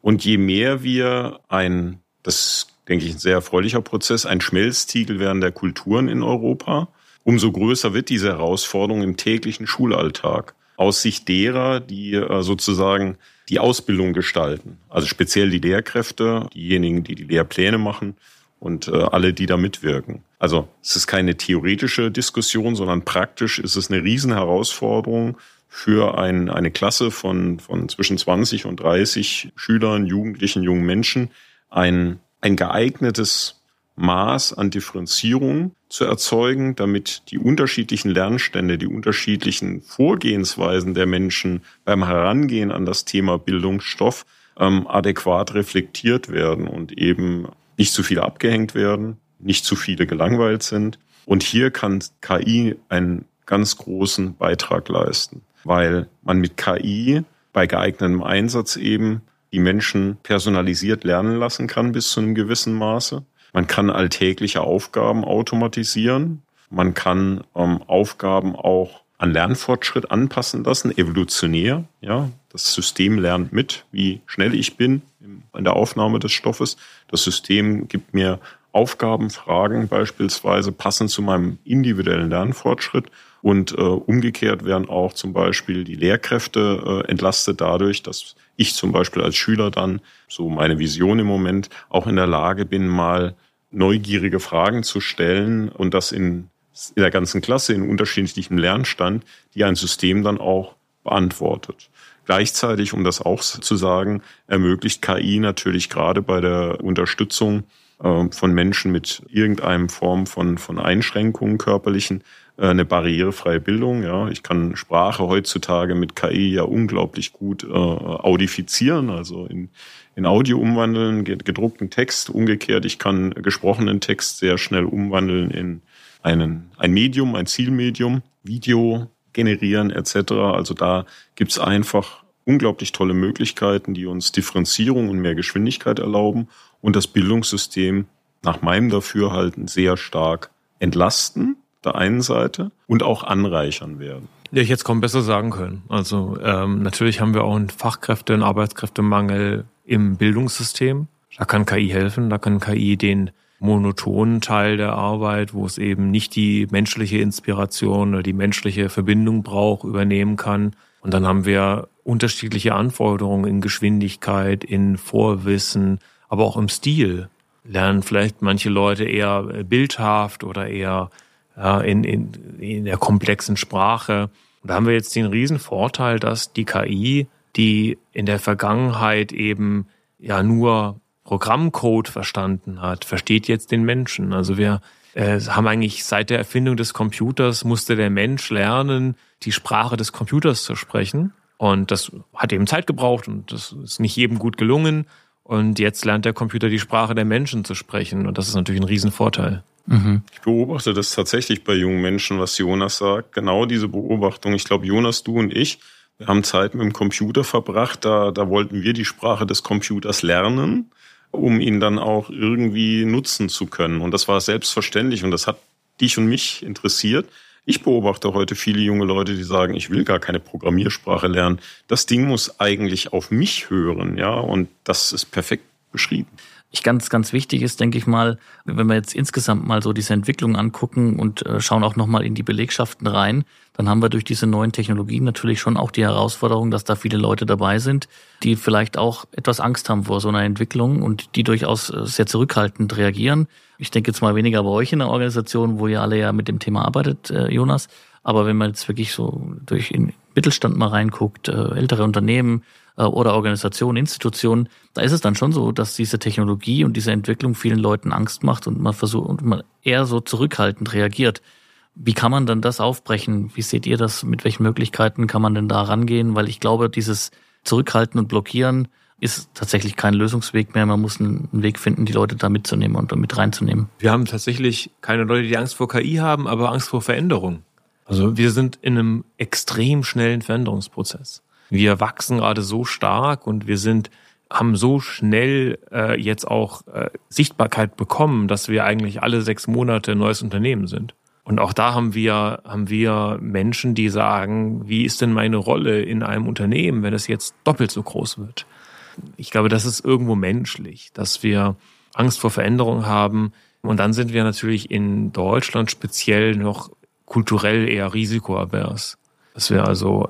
Und je mehr wir ein, das denke ich, ein sehr erfreulicher Prozess, ein Schmelztiegel werden der Kulturen in Europa, umso größer wird diese Herausforderung im täglichen Schulalltag aus Sicht derer, die äh, sozusagen die Ausbildung gestalten. Also speziell die Lehrkräfte, diejenigen, die die Lehrpläne machen und äh, alle, die da mitwirken. Also es ist keine theoretische Diskussion, sondern praktisch ist es eine Riesenherausforderung für ein, eine Klasse von, von zwischen 20 und 30 Schülern, Jugendlichen, jungen Menschen, ein, ein geeignetes Maß an Differenzierung zu erzeugen, damit die unterschiedlichen Lernstände, die unterschiedlichen Vorgehensweisen der Menschen beim Herangehen an das Thema Bildungsstoff ähm, adäquat reflektiert werden und eben nicht zu viel abgehängt werden, nicht zu viele gelangweilt sind. Und hier kann KI einen ganz großen Beitrag leisten, weil man mit KI bei geeignetem Einsatz eben die Menschen personalisiert lernen lassen kann bis zu einem gewissen Maße. Man kann alltägliche Aufgaben automatisieren. Man kann ähm, Aufgaben auch an Lernfortschritt anpassen lassen, evolutionär. Ja, das System lernt mit, wie schnell ich bin in der Aufnahme des Stoffes. Das System gibt mir Aufgaben, Fragen beispielsweise passend zu meinem individuellen Lernfortschritt. Und äh, umgekehrt werden auch zum Beispiel die Lehrkräfte äh, entlastet dadurch, dass ich zum Beispiel als Schüler dann, so meine Vision im Moment, auch in der Lage bin, mal neugierige Fragen zu stellen und das in, in der ganzen Klasse, in unterschiedlichem Lernstand, die ein System dann auch beantwortet. Gleichzeitig, um das auch zu sagen, ermöglicht KI natürlich gerade bei der Unterstützung äh, von Menschen mit irgendeinem Form von, von Einschränkungen körperlichen äh, eine barrierefreie Bildung. Ja, ich kann Sprache heutzutage mit KI ja unglaublich gut äh, audifizieren, also in, in Audio umwandeln, gedruckten Text. Umgekehrt, ich kann gesprochenen Text sehr schnell umwandeln in einen, ein Medium, ein Zielmedium, Video generieren etc. Also da gibt's einfach unglaublich tolle Möglichkeiten, die uns Differenzierung und mehr Geschwindigkeit erlauben und das Bildungssystem nach meinem Dafürhalten sehr stark entlasten, der einen Seite, und auch anreichern werden. Ja, ich jetzt kaum besser sagen können. Also ähm, natürlich haben wir auch einen Fachkräfte- und Arbeitskräftemangel im Bildungssystem. Da kann KI helfen, da kann KI den monotonen Teil der Arbeit, wo es eben nicht die menschliche Inspiration oder die menschliche Verbindung braucht, übernehmen kann. Und dann haben wir unterschiedliche Anforderungen in Geschwindigkeit, in Vorwissen, aber auch im Stil. Lernen vielleicht manche Leute eher bildhaft oder eher in, in, in der komplexen Sprache. Da haben wir jetzt den riesen Vorteil, dass die KI, die in der Vergangenheit eben ja nur Programmcode verstanden hat, versteht jetzt den Menschen. Also wir äh, haben eigentlich seit der Erfindung des Computers musste der Mensch lernen, die Sprache des Computers zu sprechen. Und das hat eben Zeit gebraucht und das ist nicht jedem gut gelungen. Und jetzt lernt der Computer die Sprache der Menschen zu sprechen. Und das ist natürlich ein Riesenvorteil. Mhm. Ich beobachte das tatsächlich bei jungen Menschen, was Jonas sagt. Genau diese Beobachtung. Ich glaube, Jonas, du und ich, wir haben Zeit mit dem Computer verbracht. Da, da wollten wir die Sprache des Computers lernen, um ihn dann auch irgendwie nutzen zu können. Und das war selbstverständlich und das hat dich und mich interessiert. Ich beobachte heute viele junge Leute, die sagen, ich will gar keine Programmiersprache lernen. Das Ding muss eigentlich auf mich hören, ja, und das ist perfekt beschrieben. Ich ganz, ganz wichtig ist, denke ich mal, wenn wir jetzt insgesamt mal so diese Entwicklung angucken und äh, schauen auch nochmal in die Belegschaften rein, dann haben wir durch diese neuen Technologien natürlich schon auch die Herausforderung, dass da viele Leute dabei sind, die vielleicht auch etwas Angst haben vor so einer Entwicklung und die durchaus äh, sehr zurückhaltend reagieren. Ich denke jetzt mal weniger bei euch in der Organisation, wo ihr alle ja mit dem Thema arbeitet, äh, Jonas. Aber wenn man jetzt wirklich so durch den Mittelstand mal reinguckt, ältere Unternehmen, oder Organisationen, Institutionen, da ist es dann schon so, dass diese Technologie und diese Entwicklung vielen Leuten Angst macht und man versucht und man eher so zurückhaltend reagiert. Wie kann man dann das aufbrechen? Wie seht ihr das? Mit welchen Möglichkeiten kann man denn da rangehen? Weil ich glaube, dieses Zurückhalten und Blockieren ist tatsächlich kein Lösungsweg mehr. Man muss einen Weg finden, die Leute da mitzunehmen und mit reinzunehmen. Wir haben tatsächlich keine Leute, die Angst vor KI haben, aber Angst vor Veränderung. Also wir sind in einem extrem schnellen Veränderungsprozess. Wir wachsen gerade so stark und wir sind haben so schnell äh, jetzt auch äh, Sichtbarkeit bekommen, dass wir eigentlich alle sechs Monate ein neues Unternehmen sind. Und auch da haben wir, haben wir Menschen, die sagen, wie ist denn meine Rolle in einem Unternehmen, wenn es jetzt doppelt so groß wird? Ich glaube, das ist irgendwo menschlich, dass wir Angst vor Veränderung haben. Und dann sind wir natürlich in Deutschland speziell noch kulturell eher risikoavers. Dass wir also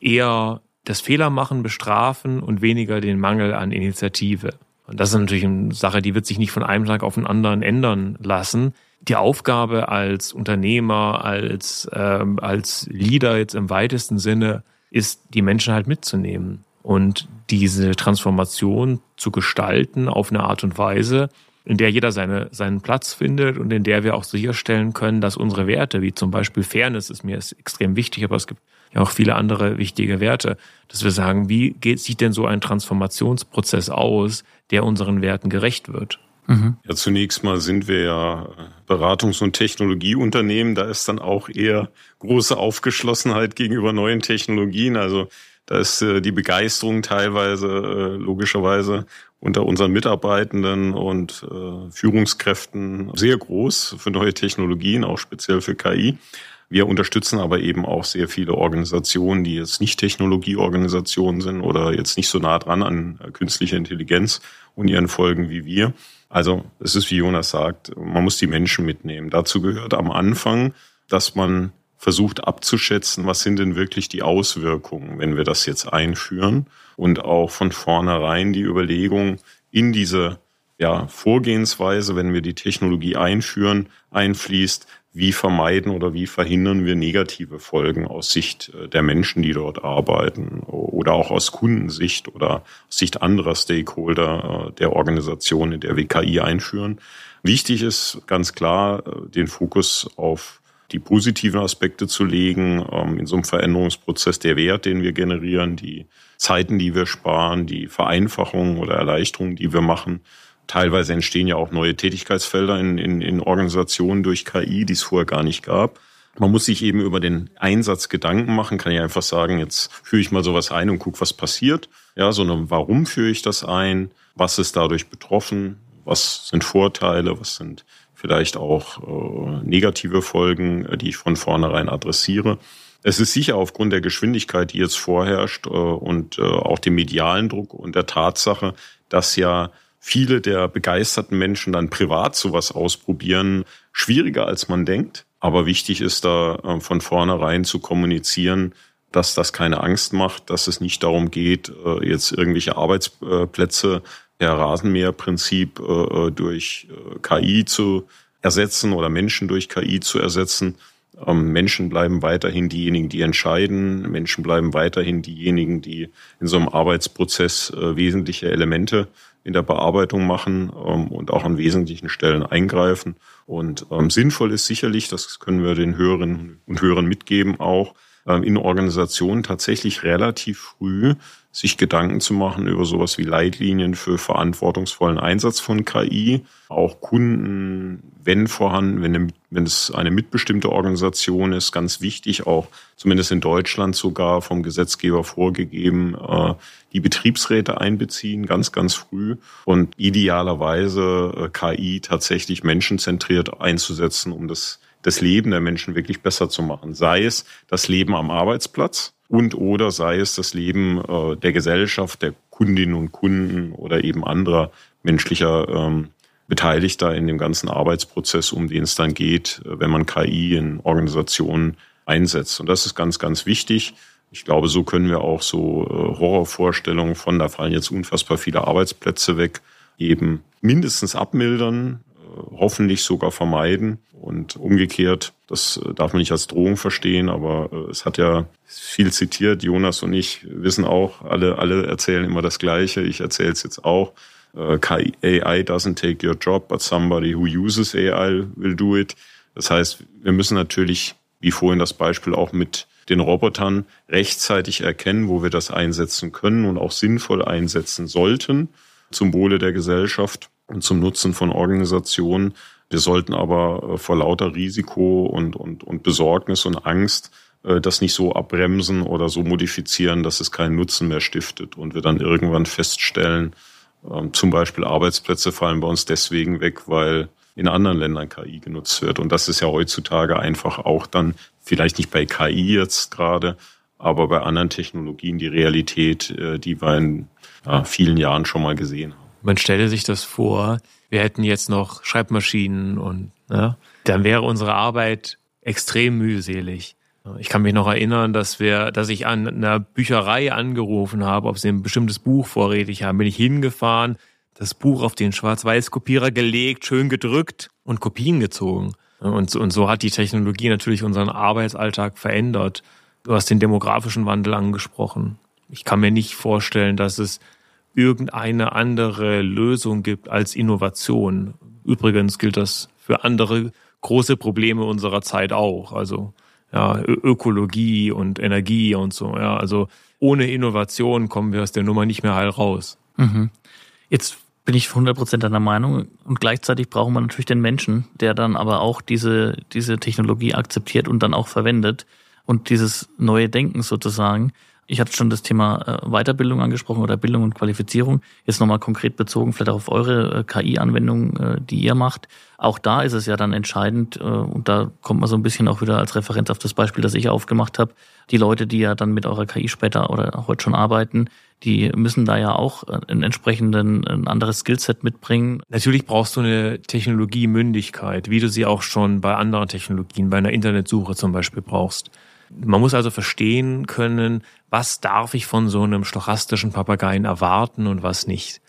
eher das Fehlermachen bestrafen und weniger den Mangel an Initiative. Und das ist natürlich eine Sache, die wird sich nicht von einem Tag auf den anderen ändern lassen. Die Aufgabe als Unternehmer, als, ähm, als Leader jetzt im weitesten Sinne ist, die Menschen halt mitzunehmen und diese Transformation zu gestalten auf eine Art und Weise, in der jeder seine, seinen Platz findet und in der wir auch sicherstellen können, dass unsere Werte, wie zum Beispiel Fairness, ist mir extrem wichtig, aber es gibt ja auch viele andere wichtige Werte, dass wir sagen, wie geht, sieht denn so ein Transformationsprozess aus, der unseren Werten gerecht wird? Mhm. Ja, zunächst mal sind wir ja Beratungs- und Technologieunternehmen. Da ist dann auch eher große Aufgeschlossenheit gegenüber neuen Technologien. Also da ist äh, die Begeisterung teilweise äh, logischerweise unter unseren Mitarbeitenden und äh, Führungskräften sehr groß für neue Technologien, auch speziell für KI. Wir unterstützen aber eben auch sehr viele Organisationen, die jetzt nicht Technologieorganisationen sind oder jetzt nicht so nah dran an künstlicher Intelligenz und ihren Folgen wie wir. Also es ist, wie Jonas sagt, man muss die Menschen mitnehmen. Dazu gehört am Anfang, dass man versucht abzuschätzen, was sind denn wirklich die Auswirkungen, wenn wir das jetzt einführen und auch von vornherein die Überlegung in diese ja, Vorgehensweise, wenn wir die Technologie einführen, einfließt, wie vermeiden oder wie verhindern wir negative Folgen aus Sicht äh, der Menschen, die dort arbeiten oder auch aus Kundensicht oder aus Sicht anderer Stakeholder äh, der Organisation, in der wir KI einführen. Wichtig ist ganz klar, äh, den Fokus auf die positiven Aspekte zu legen, ähm, in so einem Veränderungsprozess der Wert, den wir generieren, die Zeiten, die wir sparen, die Vereinfachungen oder Erleichterungen, die wir machen, Teilweise entstehen ja auch neue Tätigkeitsfelder in, in, in Organisationen durch KI, die es vorher gar nicht gab. Man muss sich eben über den Einsatz Gedanken machen, kann ich einfach sagen, jetzt führe ich mal sowas ein und gucke, was passiert. Ja, sondern warum führe ich das ein? Was ist dadurch betroffen? Was sind Vorteile? Was sind vielleicht auch äh, negative Folgen, äh, die ich von vornherein adressiere? Es ist sicher aufgrund der Geschwindigkeit, die jetzt vorherrscht äh, und äh, auch dem medialen Druck und der Tatsache, dass ja viele der begeisterten Menschen dann privat sowas ausprobieren, schwieriger als man denkt. Aber wichtig ist da äh, von vornherein zu kommunizieren, dass das keine Angst macht, dass es nicht darum geht, äh, jetzt irgendwelche Arbeitsplätze per Rasenmäherprinzip äh, durch KI zu ersetzen oder Menschen durch KI zu ersetzen. Ähm, Menschen bleiben weiterhin diejenigen, die entscheiden. Menschen bleiben weiterhin diejenigen, die in so einem Arbeitsprozess wesentliche Elemente in der Bearbeitung machen ähm, und auch an wesentlichen Stellen eingreifen. Und ähm, sinnvoll ist sicherlich, das können wir den Hörerinnen und Hörern mitgeben, auch ähm, in Organisationen tatsächlich relativ früh sich Gedanken zu machen über sowas wie Leitlinien für verantwortungsvollen Einsatz von KI, auch Kunden wenn vorhanden, wenn, wenn es eine mitbestimmte Organisation ist, ganz wichtig, auch zumindest in Deutschland sogar vom Gesetzgeber vorgegeben, äh, die Betriebsräte einbeziehen, ganz, ganz früh und idealerweise äh, KI tatsächlich menschenzentriert einzusetzen, um das, das Leben der Menschen wirklich besser zu machen. Sei es das Leben am Arbeitsplatz und oder sei es das Leben äh, der Gesellschaft, der Kundinnen und Kunden oder eben anderer menschlicher ähm, Beteiligter in dem ganzen Arbeitsprozess, um den es dann geht, äh, wenn man KI in Organisationen einsetzt. Und das ist ganz, ganz wichtig. Ich glaube, so können wir auch so äh, Horrorvorstellungen von, da fallen jetzt unfassbar viele Arbeitsplätze weg, eben mindestens abmildern, äh, hoffentlich sogar vermeiden. Und umgekehrt, das darf man nicht als Drohung verstehen, aber es hat ja viel zitiert. Jonas und ich wissen auch, alle, alle erzählen immer das Gleiche. Ich erzähle es jetzt auch. AI doesn't take your job, but somebody who uses AI will do it. Das heißt, wir müssen natürlich, wie vorhin das Beispiel auch mit den Robotern, rechtzeitig erkennen, wo wir das einsetzen können und auch sinnvoll einsetzen sollten zum Wohle der Gesellschaft und zum Nutzen von Organisationen. Wir sollten aber äh, vor lauter Risiko und, und, und Besorgnis und Angst äh, das nicht so abbremsen oder so modifizieren, dass es keinen Nutzen mehr stiftet und wir dann irgendwann feststellen, ähm, zum Beispiel Arbeitsplätze fallen bei uns deswegen weg, weil in anderen Ländern KI genutzt wird. Und das ist ja heutzutage einfach auch dann, vielleicht nicht bei KI jetzt gerade, aber bei anderen Technologien die Realität, äh, die wir in ja, vielen Jahren schon mal gesehen haben. Man stelle sich das vor, wir hätten jetzt noch Schreibmaschinen und ja, dann wäre unsere Arbeit extrem mühselig. Ich kann mich noch erinnern, dass wir, dass ich an einer Bücherei angerufen habe, ob sie ein bestimmtes Buch vorrätig haben. Bin ich hingefahren, das Buch auf den Schwarz-Weiß-Kopierer gelegt, schön gedrückt und Kopien gezogen. Und, und so hat die Technologie natürlich unseren Arbeitsalltag verändert. Du hast den demografischen Wandel angesprochen. Ich kann mir nicht vorstellen, dass es irgendeine andere Lösung gibt als Innovation. Übrigens gilt das für andere große Probleme unserer Zeit auch. Also ja, Ökologie und Energie und so. Ja, also ohne Innovation kommen wir aus der Nummer nicht mehr heil raus. Mhm. Jetzt bin ich 100% deiner Meinung und gleichzeitig brauchen wir natürlich den Menschen, der dann aber auch diese, diese Technologie akzeptiert und dann auch verwendet und dieses neue Denken sozusagen. Ich hatte schon das Thema äh, Weiterbildung angesprochen oder Bildung und Qualifizierung. Jetzt nochmal konkret bezogen, vielleicht auch auf eure äh, KI-Anwendung, äh, die ihr macht. Auch da ist es ja dann entscheidend, und da kommt man so ein bisschen auch wieder als Referenz auf das Beispiel, das ich aufgemacht habe. Die Leute, die ja dann mit eurer KI später oder heute schon arbeiten, die müssen da ja auch einen entsprechenden, ein anderes Skillset mitbringen. Natürlich brauchst du eine Technologiemündigkeit, wie du sie auch schon bei anderen Technologien, bei einer Internetsuche zum Beispiel brauchst. Man muss also verstehen können, was darf ich von so einem stochastischen Papageien erwarten und was nicht.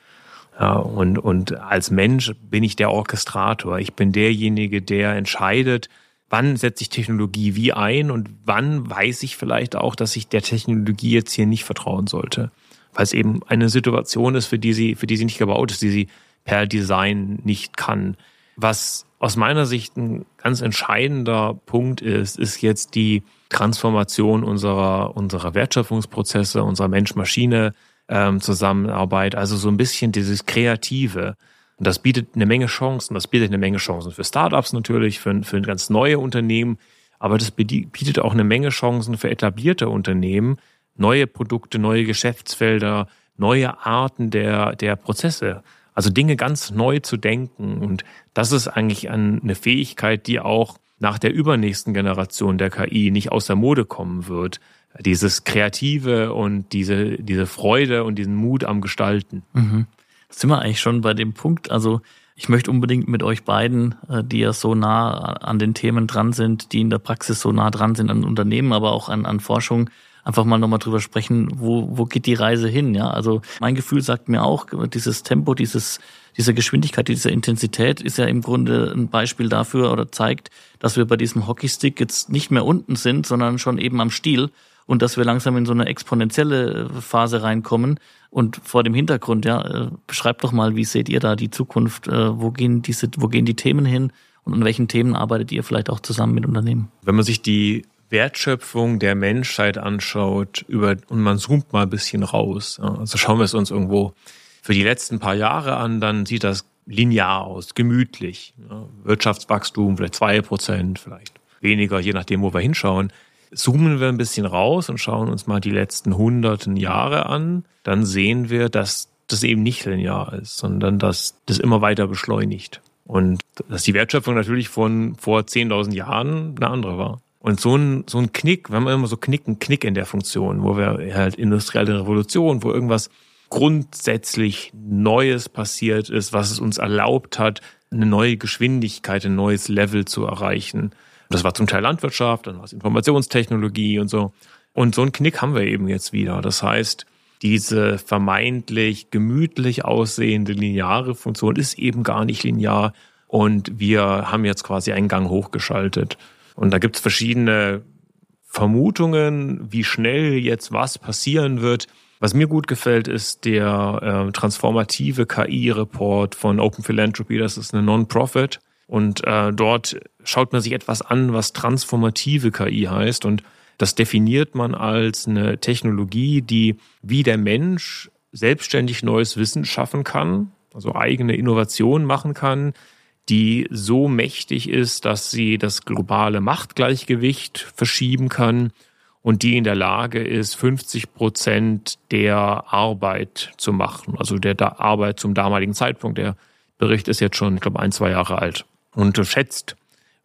Ja, und, und als Mensch bin ich der Orchestrator. Ich bin derjenige, der entscheidet, wann setze ich Technologie wie ein und wann weiß ich vielleicht auch, dass ich der Technologie jetzt hier nicht vertrauen sollte. Weil es eben eine Situation ist, für die sie, für die sie nicht gebaut ist, die sie per Design nicht kann. Was aus meiner Sicht ein ganz entscheidender Punkt ist, ist jetzt die Transformation unserer, unserer Wertschöpfungsprozesse, unserer Mensch-Maschine, ähm, also so ein bisschen dieses Kreative. Und das bietet eine Menge Chancen. Das bietet eine Menge Chancen für Startups natürlich, für, für ganz neue Unternehmen. Aber das bietet auch eine Menge Chancen für etablierte Unternehmen, neue Produkte, neue Geschäftsfelder, neue Arten der, der Prozesse. Also Dinge ganz neu zu denken. Und das ist eigentlich eine Fähigkeit, die auch nach der übernächsten Generation der KI nicht aus der Mode kommen wird. Dieses Kreative und diese, diese Freude und diesen Mut am Gestalten. Mhm. Sind wir eigentlich schon bei dem Punkt, also ich möchte unbedingt mit euch beiden, äh, die ja so nah an den Themen dran sind, die in der Praxis so nah dran sind an Unternehmen, aber auch an, an Forschung, einfach mal nochmal drüber sprechen, wo, wo geht die Reise hin, ja? Also mein Gefühl sagt mir auch, dieses Tempo, dieses, diese Geschwindigkeit, diese Intensität ist ja im Grunde ein Beispiel dafür oder zeigt, dass wir bei diesem Hockeystick jetzt nicht mehr unten sind, sondern schon eben am Stiel und dass wir langsam in so eine exponentielle Phase reinkommen. Und vor dem Hintergrund, ja, äh, beschreibt doch mal, wie seht ihr da die Zukunft? Äh, wo gehen diese, wo gehen die Themen hin? Und an welchen Themen arbeitet ihr vielleicht auch zusammen mit Unternehmen? Wenn man sich die Wertschöpfung der Menschheit anschaut, über, und man zoomt mal ein bisschen raus. Also schauen wir es uns irgendwo für die letzten paar Jahre an, dann sieht das linear aus, gemütlich. Wirtschaftswachstum vielleicht zwei Prozent, vielleicht weniger, je nachdem, wo wir hinschauen. Zoomen wir ein bisschen raus und schauen uns mal die letzten hunderten Jahre an, dann sehen wir, dass das eben nicht linear ist, sondern dass das immer weiter beschleunigt. Und dass die Wertschöpfung natürlich von vor 10.000 Jahren eine andere war. Und so ein, so ein Knick, wir haben immer so Knicken, Knick in der Funktion, wo wir halt industrielle Revolution, wo irgendwas grundsätzlich Neues passiert ist, was es uns erlaubt hat, eine neue Geschwindigkeit, ein neues Level zu erreichen. Das war zum Teil Landwirtschaft, dann war es Informationstechnologie und so. Und so einen Knick haben wir eben jetzt wieder. Das heißt, diese vermeintlich gemütlich aussehende lineare Funktion ist eben gar nicht linear. Und wir haben jetzt quasi einen Gang hochgeschaltet. Und da gibt es verschiedene Vermutungen, wie schnell jetzt was passieren wird. Was mir gut gefällt, ist der äh, transformative KI-Report von Open Philanthropy. Das ist eine Non-Profit. Und äh, dort schaut man sich etwas an, was transformative KI heißt. Und das definiert man als eine Technologie, die wie der Mensch selbstständig neues Wissen schaffen kann, also eigene Innovationen machen kann, die so mächtig ist, dass sie das globale Machtgleichgewicht verschieben kann und die in der Lage ist, 50 Prozent der Arbeit zu machen, also der Arbeit zum damaligen Zeitpunkt. Der Bericht ist jetzt schon, ich glaube, ein, zwei Jahre alt und schätzt,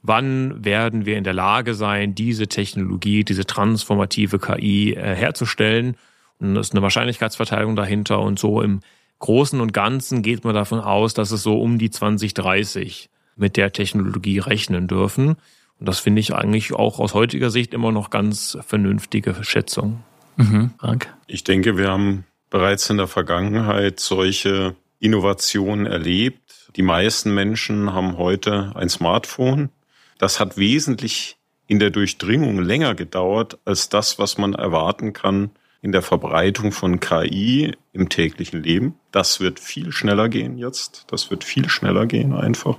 wann werden wir in der Lage sein, diese Technologie, diese transformative KI äh, herzustellen. Und es ist eine Wahrscheinlichkeitsverteilung dahinter und so im Großen und Ganzen geht man davon aus, dass es so um die 2030 mit der Technologie rechnen dürfen. Und das finde ich eigentlich auch aus heutiger Sicht immer noch ganz vernünftige Schätzung. Mhm, Frank. Ich denke, wir haben bereits in der Vergangenheit solche Innovationen erlebt. Die meisten Menschen haben heute ein Smartphone. Das hat wesentlich in der Durchdringung länger gedauert als das, was man erwarten kann in der Verbreitung von KI im täglichen Leben. Das wird viel schneller gehen jetzt. Das wird viel schneller gehen einfach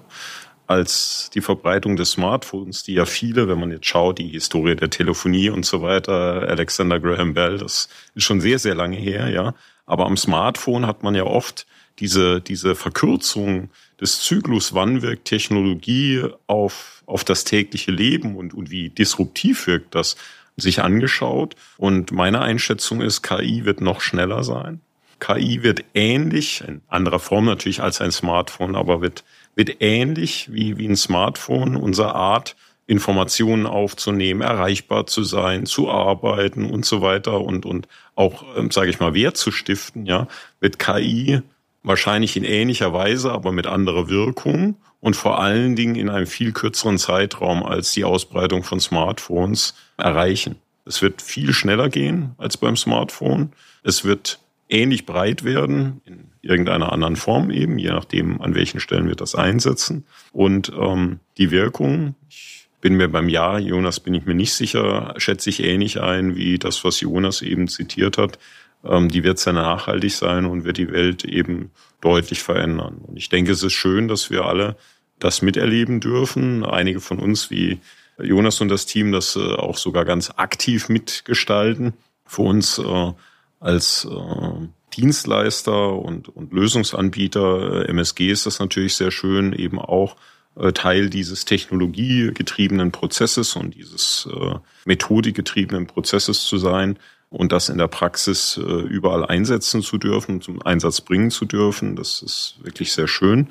als die Verbreitung des Smartphones, die ja viele, wenn man jetzt schaut, die Historie der Telefonie und so weiter, Alexander Graham Bell, das ist schon sehr, sehr lange her, ja. Aber am Smartphone hat man ja oft diese, diese Verkürzung des Zyklus, wann wirkt Technologie auf, auf das tägliche Leben und, und wie disruptiv wirkt das, sich angeschaut. Und meine Einschätzung ist, KI wird noch schneller sein. KI wird ähnlich, in anderer Form natürlich als ein Smartphone, aber wird, wird ähnlich wie, wie ein Smartphone unsere Art, Informationen aufzunehmen, erreichbar zu sein, zu arbeiten und so weiter und, und auch, ähm, sage ich mal, Wert zu stiften, ja, wird KI wahrscheinlich in ähnlicher Weise, aber mit anderer Wirkung und vor allen Dingen in einem viel kürzeren Zeitraum als die Ausbreitung von Smartphones erreichen. Es wird viel schneller gehen als beim Smartphone. Es wird ähnlich breit werden, in irgendeiner anderen Form eben, je nachdem, an welchen Stellen wir das einsetzen. Und ähm, die Wirkung, ich bin mir beim Ja, Jonas bin ich mir nicht sicher, schätze ich ähnlich ein wie das, was Jonas eben zitiert hat ähm, die wird sehr nachhaltig sein und wird die Welt eben deutlich verändern. Und ich denke, es ist schön, dass wir alle das miterleben dürfen. Einige von uns wie Jonas und das Team das äh, auch sogar ganz aktiv mitgestalten. Für uns äh, als äh, Dienstleister und, und Lösungsanbieter MSG ist das natürlich sehr schön, eben auch Teil dieses technologiegetriebenen Prozesses und dieses methodikgetriebenen Prozesses zu sein, und das in der Praxis überall einsetzen zu dürfen, zum Einsatz bringen zu dürfen. Das ist wirklich sehr schön.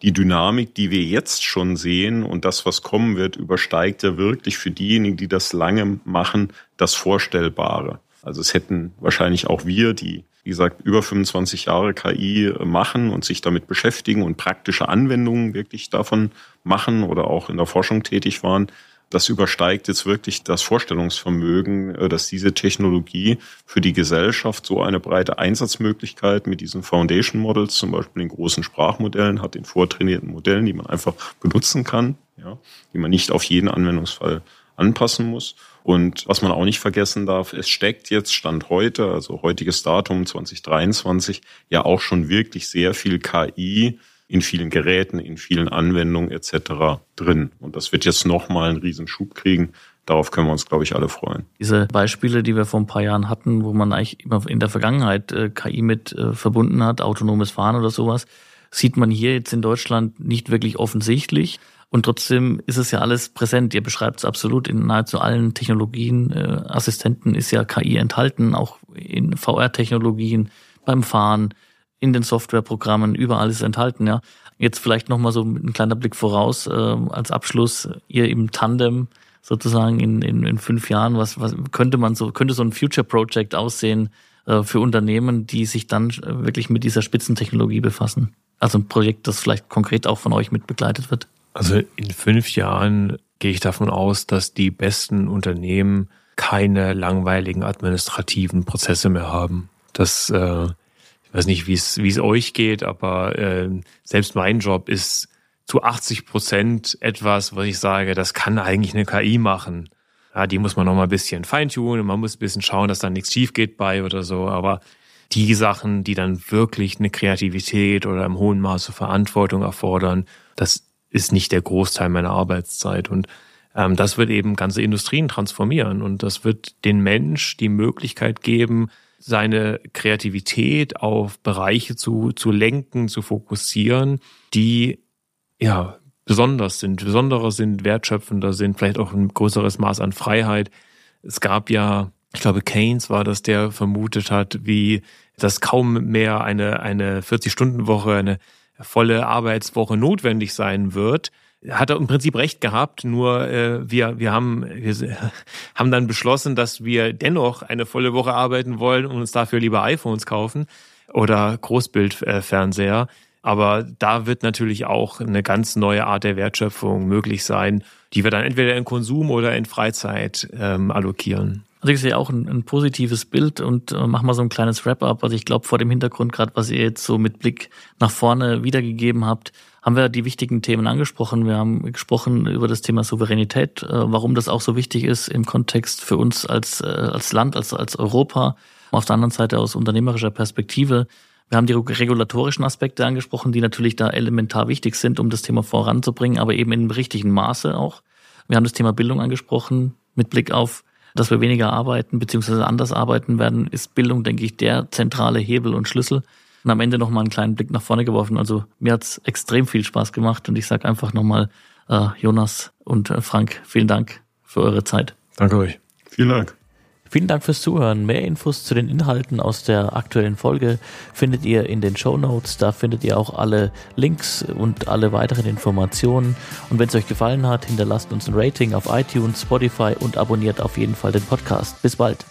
Die Dynamik, die wir jetzt schon sehen und das, was kommen wird, übersteigt ja wirklich für diejenigen, die das lange machen, das Vorstellbare. Also es hätten wahrscheinlich auch wir, die, wie gesagt, über 25 Jahre KI machen und sich damit beschäftigen und praktische Anwendungen wirklich davon machen oder auch in der Forschung tätig waren, das übersteigt jetzt wirklich das Vorstellungsvermögen, äh, dass diese Technologie für die Gesellschaft so eine breite Einsatzmöglichkeit mit diesen Foundation Models, zum Beispiel den großen Sprachmodellen, hat, den vortrainierten Modellen, die man einfach benutzen kann, ja, die man nicht auf jeden Anwendungsfall anpassen muss. Und was man auch nicht vergessen darf, es steckt jetzt Stand heute, also heutiges Datum 2023, ja auch schon wirklich sehr viel KI in vielen Geräten, in vielen Anwendungen etc. drin. Und das wird jetzt nochmal einen Riesenschub kriegen. Darauf können wir uns, glaube ich, alle freuen. Diese Beispiele, die wir vor ein paar Jahren hatten, wo man eigentlich immer in der Vergangenheit äh, KI mit äh, verbunden hat, autonomes Fahren oder sowas, sieht man hier jetzt in Deutschland nicht wirklich offensichtlich. Und trotzdem ist es ja alles präsent. Ihr beschreibt es absolut in nahezu allen Technologien. Äh, Assistenten ist ja KI enthalten, auch in VR-Technologien, beim Fahren, in den Softwareprogrammen, überall ist enthalten, ja. Jetzt vielleicht nochmal so ein kleiner Blick voraus äh, als Abschluss. Ihr im Tandem sozusagen in, in, in fünf Jahren, was, was könnte man so, könnte so ein Future Project aussehen äh, für Unternehmen, die sich dann wirklich mit dieser Spitzentechnologie befassen? Also ein Projekt, das vielleicht konkret auch von euch mit begleitet wird? Also in fünf Jahren gehe ich davon aus, dass die besten Unternehmen keine langweiligen administrativen Prozesse mehr haben. Das, äh, weiß nicht, wie es euch geht, aber äh, selbst mein Job ist zu 80 Prozent etwas, was ich sage, das kann eigentlich eine KI machen. Ja, die muss man noch mal ein bisschen feintunen, man muss ein bisschen schauen, dass da nichts schief geht bei oder so, aber die Sachen, die dann wirklich eine Kreativität oder im hohen Maße Verantwortung erfordern, das ist nicht der Großteil meiner Arbeitszeit. Und ähm, das wird eben ganze Industrien transformieren und das wird den Mensch die Möglichkeit geben, seine Kreativität auf Bereiche zu, zu lenken, zu fokussieren, die ja besonders sind, besonderer sind, wertschöpfender sind, vielleicht auch ein größeres Maß an Freiheit. Es gab ja, ich glaube, Keynes war das, der vermutet hat, wie dass kaum mehr eine, eine 40-Stunden-Woche, eine volle Arbeitswoche notwendig sein wird, hat er im Prinzip recht gehabt, nur äh, wir, wir, haben, wir haben dann beschlossen, dass wir dennoch eine volle Woche arbeiten wollen und uns dafür lieber iPhones kaufen oder Großbildfernseher. Aber da wird natürlich auch eine ganz neue Art der Wertschöpfung möglich sein, die wir dann entweder in Konsum oder in Freizeit ähm, allokieren. Also ich sehe auch ein, ein positives Bild und äh, mach mal so ein kleines Wrap-up. Also ich glaube, vor dem Hintergrund, gerade was ihr jetzt so mit Blick nach vorne wiedergegeben habt, haben wir die wichtigen Themen angesprochen. Wir haben gesprochen über das Thema Souveränität, äh, warum das auch so wichtig ist im Kontext für uns als, äh, als Land, als, als Europa. Auf der anderen Seite aus unternehmerischer Perspektive. Wir haben die regulatorischen Aspekte angesprochen, die natürlich da elementar wichtig sind, um das Thema voranzubringen, aber eben in richtigen Maße auch. Wir haben das Thema Bildung angesprochen mit Blick auf dass wir weniger arbeiten bzw. anders arbeiten werden, ist Bildung, denke ich, der zentrale Hebel und Schlüssel. Und am Ende nochmal einen kleinen Blick nach vorne geworfen. Also mir hat's extrem viel Spaß gemacht und ich sage einfach nochmal, äh, Jonas und äh, Frank, vielen Dank für eure Zeit. Danke euch. Vielen Dank. Vielen Dank fürs Zuhören. Mehr Infos zu den Inhalten aus der aktuellen Folge findet ihr in den Show Notes. Da findet ihr auch alle Links und alle weiteren Informationen. Und wenn es euch gefallen hat, hinterlasst uns ein Rating auf iTunes, Spotify und abonniert auf jeden Fall den Podcast. Bis bald.